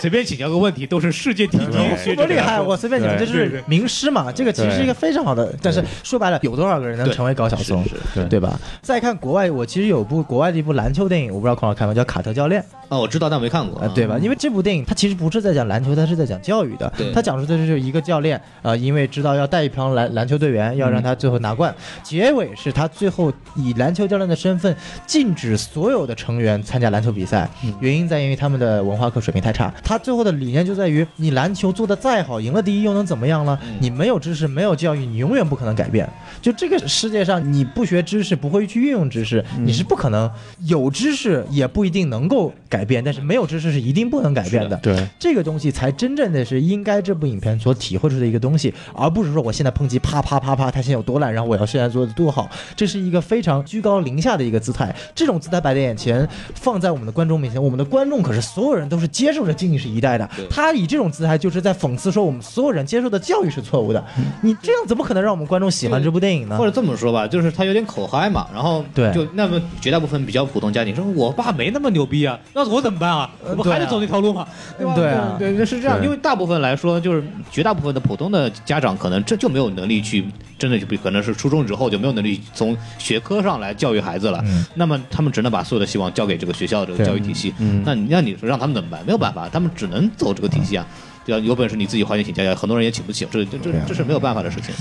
随便请教个问题都是世界第一
多厉害！我随便讲，
对
这就是名师嘛。这个其实是一个非常好的，但是说白了，有多少个人能成为高晓松，
对
对吧？再看国外，我其实有部国外的一部篮球电影，我不知道孔老看过，叫《卡特教练》，
啊，我知道但没看过
呃，，对吧？因为这部电影它其实不是在讲篮球，它是在讲教育的
对。
它讲述的就是一个教练，呃，因为知道要带一帮篮篮球队员，要让他最后拿冠，结尾是他最后以篮球教练的身份禁止所有的成员参加篮球比赛，原因在于他们的文化课水平太差。他最后的理念就在于，你篮球做得再好，赢了第一又能怎么样呢？你没有知识，没有教育，你永远不可能改变。就这个世界上，你不学知识，不会去运用知识，你是不可能有知识也不一定能够改变，但是没有知识是一定不能改变的。
对，
这个东西才真正的是应该这这部影片所体会出的一个东西，而不是说我现在抨击啪啪啪啪，他现在有多烂，然后我要现在做的多好，这是一个非常居高临下的一个姿态。这种姿态摆在眼前，放在我们的观众面前，我们的观众可是所有人都是接受着近视一代的。他以这种姿态就是在讽刺说我们所有人接受的教育是错误的。你这样怎么可能让我们观众喜欢这部电影呢
或？者这么说吧，就是他有点口嗨嘛，然后
对
就那么绝大部分比较普通家庭说，我爸没那么牛逼啊，那我怎么办啊？我还得走那条路嘛？对吧？
对啊
对，对是这样，因为大部分来说，就是绝大部分的普通的家长，可能这就没有能力去。真的就比可能是初中之后就没有能力从学科上来教育孩子了，
嗯
那么他们只能把所有的希望交给这个学校的这个教育体系。
嗯
那你让你说让他们怎么办？没有办法，他们只能走这个体系啊。对啊，有本事你自己花钱请家教，很多人也请不起，这这这这是没有办法的事情。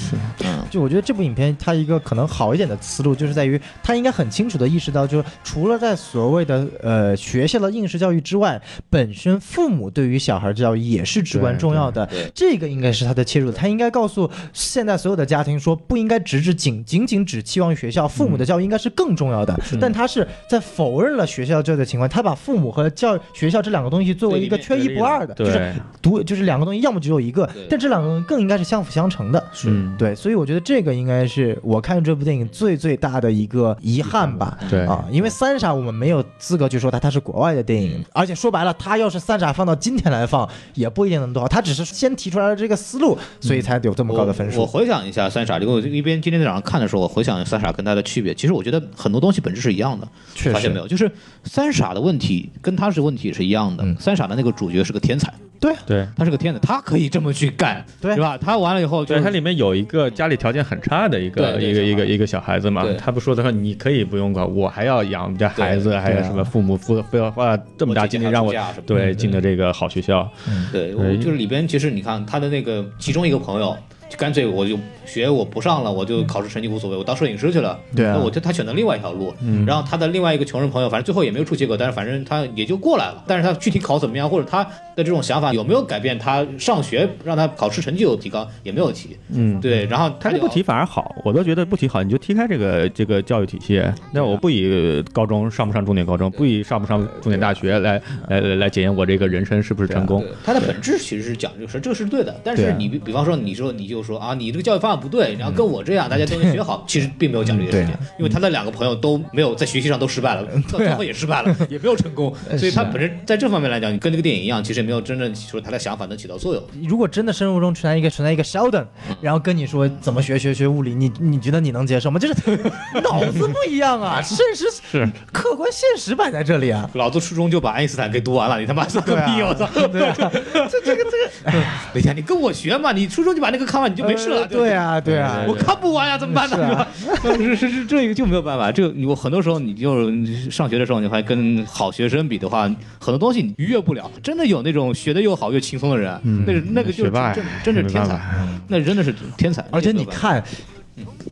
嗯，
就我觉得这部影片它一个可能好一点的思路，就是在于它应该很清楚的意识到，就是除了在所谓的呃学校的应试教育之外，本身父母对于小孩教育也是至关重要的。这个应该是他的切入，他应该告诉现在所有的家庭说，不应该只只仅仅仅只期望于学校，父母的教育应该是更重要的。但他是在否认了学校教育的情况，他把父母和教育学校这两个东西作为一个缺一不二的，就是
对，
独就是两个东西，要么只有一个，但这两个东西更应该是相辅相成的。
嗯，
对，所以我觉得这个应该是我看这部电影最最大的一个遗憾吧。
对
啊，因为三傻我们没有资格去说它它是国外的电影，而且说白了，它要是三傻放到今天来放，也不一定能多好。它只是先提出来了这个思路，所以才有这么高的分数。
我我回想一下三傻，这个我一边今天早上看的时候，我回想三傻跟它的区别，其实我觉得很多东西本质是一样的。
确实
发现没有？就是三傻的问题跟他是问题是一样的。
嗯
三傻的那个主角是个天才，
对
对。
他是个天才，他可以这么去干，
对
是吧？他完了以后就
对，他里面有一个家里条件很差的一个一个一个一个小孩子嘛，他不说的话，你可以不用管，我还要养家孩子，还有什么父母付非要花这么大精力让我对
对
进的这个好学校，
对，就是里边其实你看他的那个其中一个朋友，就干脆我就学我不上了，我就考试成绩无所谓，我当摄影师去了。
对啊
那我就他选择另外一条路，然后他的另外一个穷人朋友，反正最后也没有出结果，但是反正他也就过来了。但是他具体考怎么样，或者他的这种想法有没有改变他上学让他考试成绩有提高，也没有提。
嗯，
对，然后
他这不提反而好，我都觉得不提好，你就踢开这个这个教育体系。那我不以高中上不上重点高中，不以上不上重点大学来来来来检验我这个人生是不是成功。
对，它的本质其实是讲究是这个是对的，但是你比比方说你说你就说啊，你这个教育方法不对，然后跟我这样大家都能学好，其实并没有讲这个事情因为他的两个朋友都没有在学习上都失败了，到最后也失败了，也没有成功，所以他本身在这方面来讲，你跟这个电影一样，其实也没有真正说他的想法能起到作用。
如果真的生活中存在一个存在一个 Sheldon，然后跟你说怎么学学学物理，你你觉得你能接受吗？就是 脑子不一样啊，现实
是
客观现实摆在这里啊。
老子初中就把爱因斯坦给读完了，你他妈算个
对啊
屁！我操！这这个这个，等一下，你跟我学嘛，你初中就把那个看完，你就没事了。
呃对啊，对啊，
我看不完呀，怎么办呢？
是？
是是是，这个就没有办法。这个我很多时候你就上学的时候，你还跟好学生比的话，很多东西你逾越不了。真的有那种学的又好又轻松的人，那是那个就是真真是天才那真的是天才。
而且你看，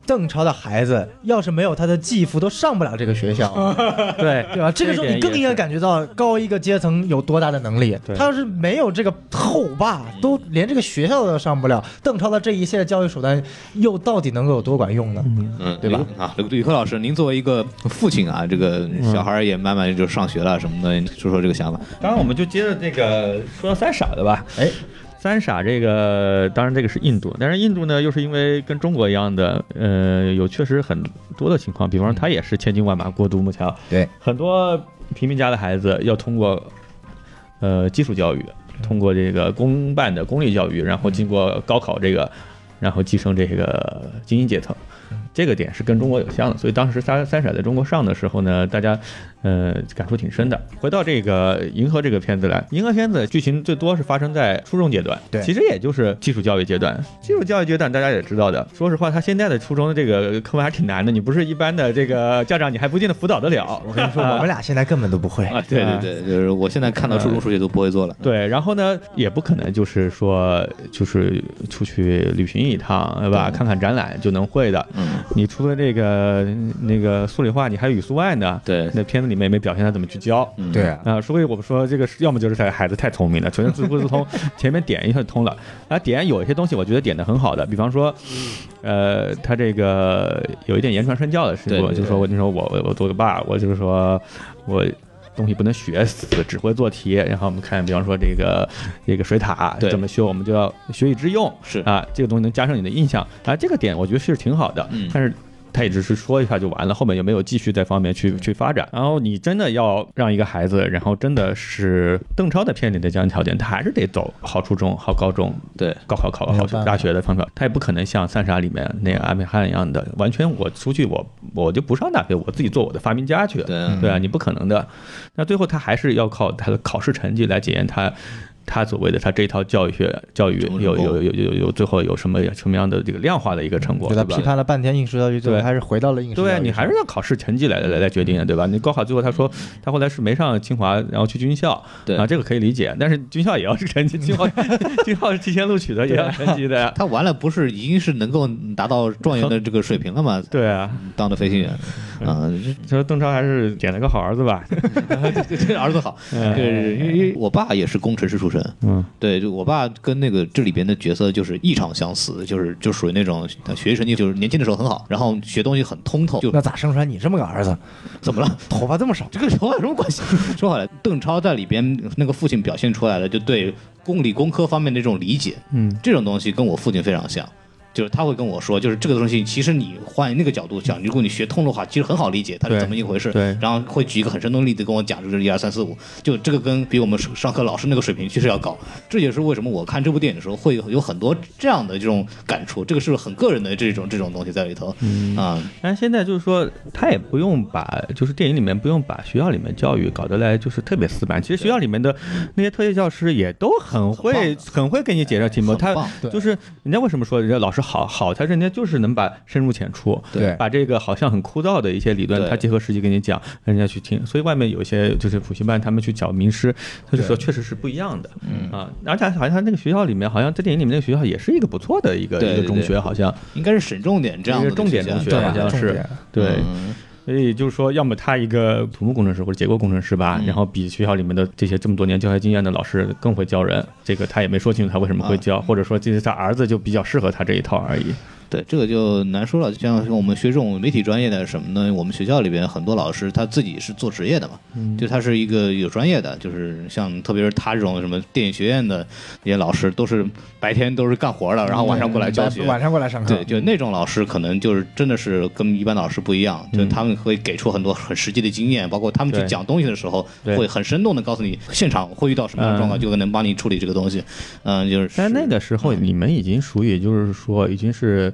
邓超的孩子要是没有他的继父，都上不了这个学校，
对
对吧？这个时候你更应该感觉到高一个阶层有多大的能力。他要是没有这个后爸，都连这个学校都上不了，邓超的这一切教育手段又到底能够有多管用呢？
嗯，
对吧？
啊，刘宇科老师，您作为一个父亲啊，这个小孩也慢慢就上学了什么的，说说这个想法。
当然，我们就接着这个说到三傻的吧。
哎，
三傻这个，当然这个是印度，但是印度呢，又是因为跟中国一样的，呃，有确实很多的情况，比方说他也是千军万马过独木桥，
对，
很多平民家的孩子要通过呃基础教育，通过这个公办的公立教育，然后经过高考这个，然后继承这个精英阶层。这个点是跟中国有像的，所以当时三三傻在中国上的时候呢，大家呃感触挺深的。回到这个《银河》这个片子来，《银河》片子剧情最多是发生在初中阶段，
对
其实也就是基础教育阶段。基础教育阶段大家也知道的，说实话，他现在的初中的这个课文还挺难的，你不是一般的这个家长，你还不见得辅导得了。
我跟你说，我们俩现在根本都不会。
啊，对对对，就是我现在看到初中数学都不会做了。
对，然后呢，也不可能就是说，就是出去旅行一趟，对吧？看看展览就能会的。
嗯，
你除了这个那个数理化，你还有语数外呢。
对
那片子里面也没表现他怎么去教。
嗯
对啊，
啊，所以我们说这个要么就是他孩子太聪明了，全是自不自通，前面点一下就通了。啊，点有一些东西我觉得点的很好的，比方说，呃，他这个有一点言传身教的事情，
对对
就是说我就说我我我做个爸，我就是说我东西不能学死，只会做题。然后我们看，比方说这个这个水塔
对
怎么修，我们就要学以致用。
是
啊，这个东西能加深你的印象啊，这个点我觉得是挺好的。
嗯
但是。他也只是说一下就完了，后面也没有继续在方面去去发展。然后你真的要让一个孩子，然后真的是邓超的片里的家庭条件，他还是得走好初中、好高中，
对，
高考考个好大学的方法，他也不可能像《三傻》里面那个阿米汉一样的，完全我出去我我就不上大学，我自己做我的发明家去。
对
对啊，你不可能的。那最后他还是要靠他的考试成绩来检验他。他所谓的他这一套教育学教育有有有有有最后有什么什么样的这个量化的一个成果，
给他批？判了半天应试教育，最后
对
还是回到了应试教育上。
对你还是要考试成绩来来来决定的，对吧？你高考最后他说他后来是没上清华，然后去军校，
对
啊，这个可以理解，但是军校也要是成绩，军校军校是提前录取的，也要成绩的呀。
他完了不是已经是能够达到状元的这个水平了吗？
对啊，
当的飞行员，啊，
说邓超还是捡了个好儿子吧？
这这儿子好，
嗯
对，因为我爸也是工程师出身，
嗯，
对，就我爸跟那个这里边的角色就是异常相似，就是就属于那种学习成绩就是年轻的时候很好，然后学东西很通透，就
那咋生出来你这么个儿子？
怎么了？
头发这么少？
这跟头发有什么关系？说好了，邓超在里边那个父亲表现出来的，就对公理工科方面的这种理解，
嗯，
这种东西跟我父亲非常像。就是他会跟我说，就是这个东西，其实你换那个角度讲，如果你学通的话，其实很好理解它是怎么一回事。
对
然后会举一个很生动的例子跟我讲，就是一二三四五，就这个跟比我们上课老师那个水平其实要高。这也是为什么我看这部电影的时候会有有很多这样的这种感触，这个是很个人的这种这种东西在里头。
嗯
啊，
但是现在就是说，他也不用把，就是电影里面不用把学校里面教育搞得来就是特别死板。其实学校里面的那些特业教师也都很会，很会给你解释题目。他就是人家为什么说人家老师好好，他人家就是能把深入浅出，
对
把这个好像很枯燥的一些理论，
对
他结合实际给你讲，让人家去听。所以外面有一些就是补习班，他们去找名师，他就说确实是不一样的。
嗯
啊，而且好像他那个学校里面，好像在电影里面那个学校也是一个不错的一个一个中学，好像
应该是省重点这样的
一个重点中学好像是对。
嗯
所以就是说，要么他一个土木工程师或者结构工程师吧，
嗯
然后比学校里面的这些这么多年教学经验的老师更会教人，这个他也没说清楚他为什么会
啊
教，或者说这是他儿子就比较适合他这一套而已。
对，这个就难说了。就像我们学这种媒体专业的什么呢？我们学校里边很多老师他自己是做职业的嘛，
嗯
就他是一个有专业的，就是像特别是他这种什么电影学院的那些老师，都是白天都是干活的，然后晚上过来教学。
晚上过来上课。
对，就那种老师可能就是真的是跟一般老师不一样，就是他们会给出很多很实际的经验，包括他们去讲东西的时候，会很生动的告诉你现场会遇到什么样的状况，
嗯
就能帮你处理这个东西。嗯，就是。
但那个时候你们已经属于就是说已经是。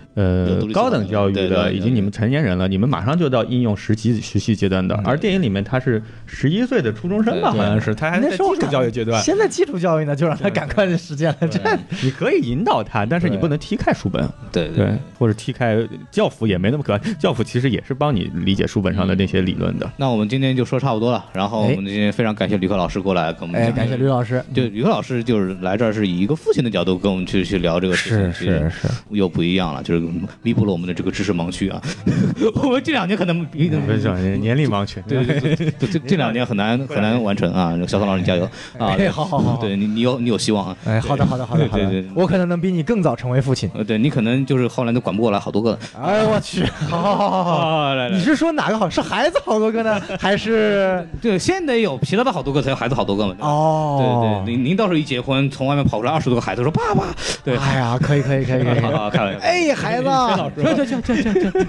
呃，高等教育的
对对对
已经你们成年人了，你们马上就到应用实习实习阶段的，而电影里面他是十一岁的初中生吧，好像是，他还在基础教育阶段。
现在基础教育呢，就让他赶快的实践了。这
你可以引导他，但是你不能踢开书本。
对
对，或者踢开教辅也没那么可爱，教辅其实也是帮你理解书本上的那些理论的。
那我们今天就说差不多了，然后我
哎
们今天非常感谢吕克老师过来跟我们
哎，
讲。
感谢吕老师。
就吕克老师就是来这儿是以一个父亲的角度跟我们去去聊这个事情，
是是是，
又不一样了，就是弥补了我们的这个知识盲区啊。我们这两年可能
年龄盲区，
对对对对，这 这两年很难很难完成啊！小宋老师你加油啊！
哎好好好好
对你你有你有希望啊！
哎，好的好的好的好
对对对，
的我可能能比你更早成为父亲。
呃，对你可能就是后来都管不过来好多个了。
哎，我去，好好好好好。
啊，来
你是说哪个好？是孩子好多个呢，还是
对，先得有其他的好多个，才有孩子好多个嘛。
哦？
对对，您您到时候一结婚，从外面跑出来二十多个孩子，说爸爸，对，
哎呀，可以可以可以可以。
好好开玩笑。
哎，孩子，
这这这这这这，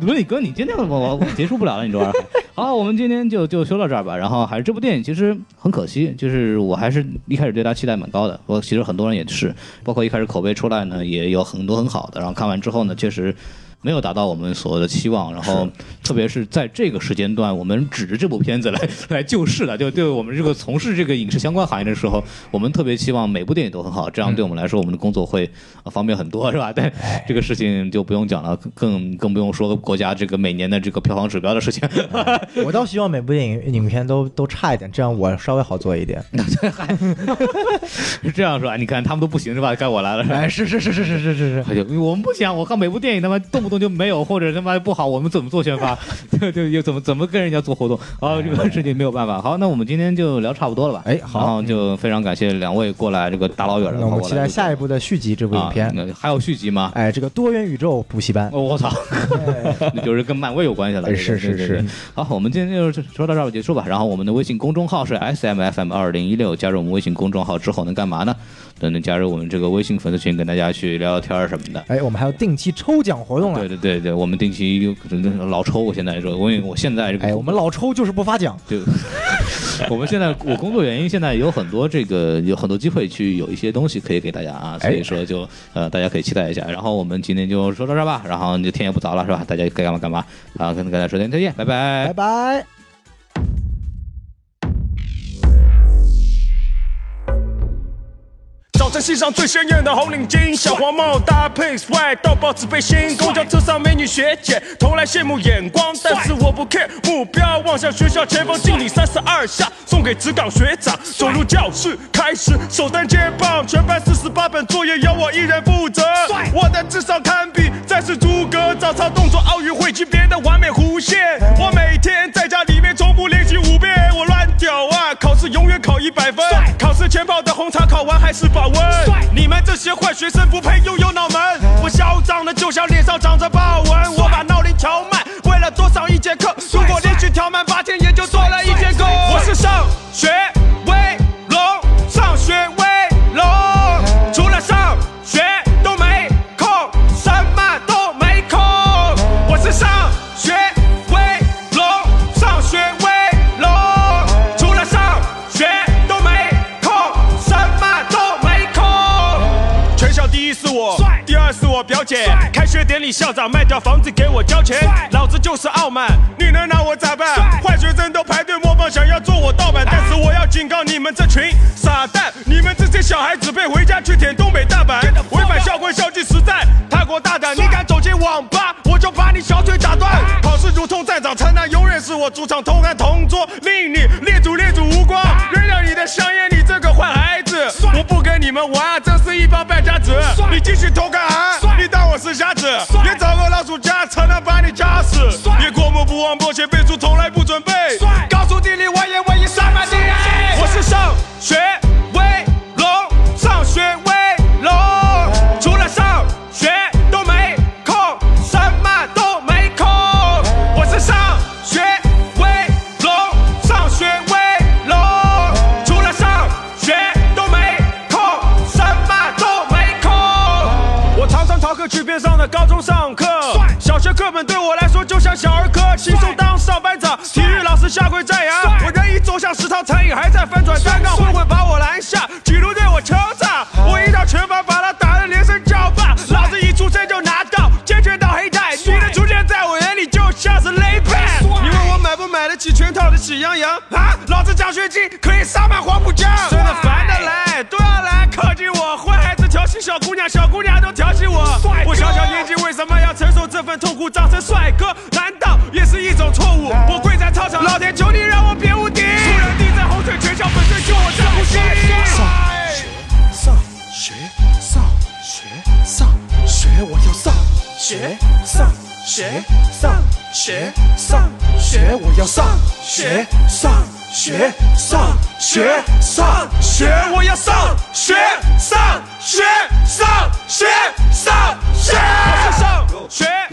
伦理 哥，你今天我我 我结束不了了，你这玩意儿。好，我们今天就就说到这儿吧。然后还是这部电影其实很可惜，就是我还是一开始对它期待蛮高的。我其实很多人也是，包括一开始口碑出来呢，也有很多很好的。然后看完之后呢，确实。没有达到我们所谓的期望，然后特别是在这个时间段，我们指着这部片子来 来救市的，就对我们这个从事这个影视相关行业的时候，我们特别期望每部电影都很好，这样对我们来说，我们的工作会呃方便很多，是吧？但这个事情就不用讲了，更更不用说国家这个每年的这个票房指标的事情。
我倒希望每部电影影片都都差一点，这样我稍微好做一点。
是这样说啊？你看他们都不行是吧？该我来了是吧？
哎，是是是是是是是是。
我们不行，我看每部电影他妈动不不动就没有，或者他妈不好，我们怎么做宣发？对对，又怎么怎么跟人家做活动？啊，这个事情没有办法。好，那我们今天就聊差不多了吧？
哎好
然后就非常感谢两位过来，这个大老远的
那我们期待下一部的续集这部影
啊
片。
那还有续集吗？
哎，这个多元宇宙补习班
哦，我操，那 就是跟漫威有关系了。
哎
这个
是是是
好，我们今天就说到这儿结束吧。然后我们的微信公众号是 S M F M 二零一六，加入我们微信公众号之后能干嘛呢？等能加入我们这个微信粉丝群，跟大家去聊聊天儿什么的。
哎，我们还有定期抽奖活动
啊
对。
对对对，我们定期有老抽，我现在说，我因为我现在这个，
哎，我们老抽就是不发奖。
对 我们现在我工作原因，现在有很多这个有很多机会去有一些东西可以给大家啊，所以说就呃大家可以期待一下。然后我们今天就说到这儿吧，然后就天也不早了是吧？大家该干嘛干嘛啊，跟大家说再见，拜拜
拜拜。
早晨系上最鲜艳的红领巾，小黄帽搭配 swag 到报纸背心。公交车上美女学姐投来羡慕眼光，但是我不 care，目标望向学校前方，敬礼三十二下，送给职岗学长。走入教室，开始首单接棒，全班四十八本作业由我一人负责。我的智商堪比再世诸葛，早操动作奥运会级别的完美弧线。我每天在家里面重复练习五遍，我乱屌啊！考试永远考一百分，考试前泡的红茶考完还是保温。你们这些坏学生不配拥有脑门，我嚣张的就像脸上长着豹纹。我把闹铃调慢，为了多上一节课。如果连续调慢八天，也典礼，校长卖掉房子给我交钱，老子就是傲慢，你能拿我咋办？坏学生都排队模仿，想要做我盗版，但是我要警告你们这群傻蛋，你们这些小孩子配回家去舔东北大板，违反校规校纪实在太过大胆，你敢走进网吧，我就把你小腿打断。考试如同战场，城南永远是我主场，同甘同桌，令你列祖列祖无光。扔掉你的香烟，你这个坏孩子，我不跟你们玩，这是一帮败家子。你继续偷看啊，瞎子，别找个老鼠夹，才能把你夹死。别过目不忘，默写背下跪赞扬，我人已走向食堂，餐饮还在翻转，单杠混混把我拦下，体路对我敲诈，我一套拳法把他打得连声叫爸。老子一出生就拿到截拳道黑带，你的出现在我眼里就像是雷派。你问我买不买得起全套的喜羊羊啊？老子奖学金可以上满黄浦江，真的烦的来都要来靠近我，坏孩子调戏小姑娘，小姑娘都调戏我。我小小年纪为什么要承受这份痛苦？长成帅哥学，上学，上学，上学，我要上学，上学，上学，上学，我要上学，上学，上学，上学，上学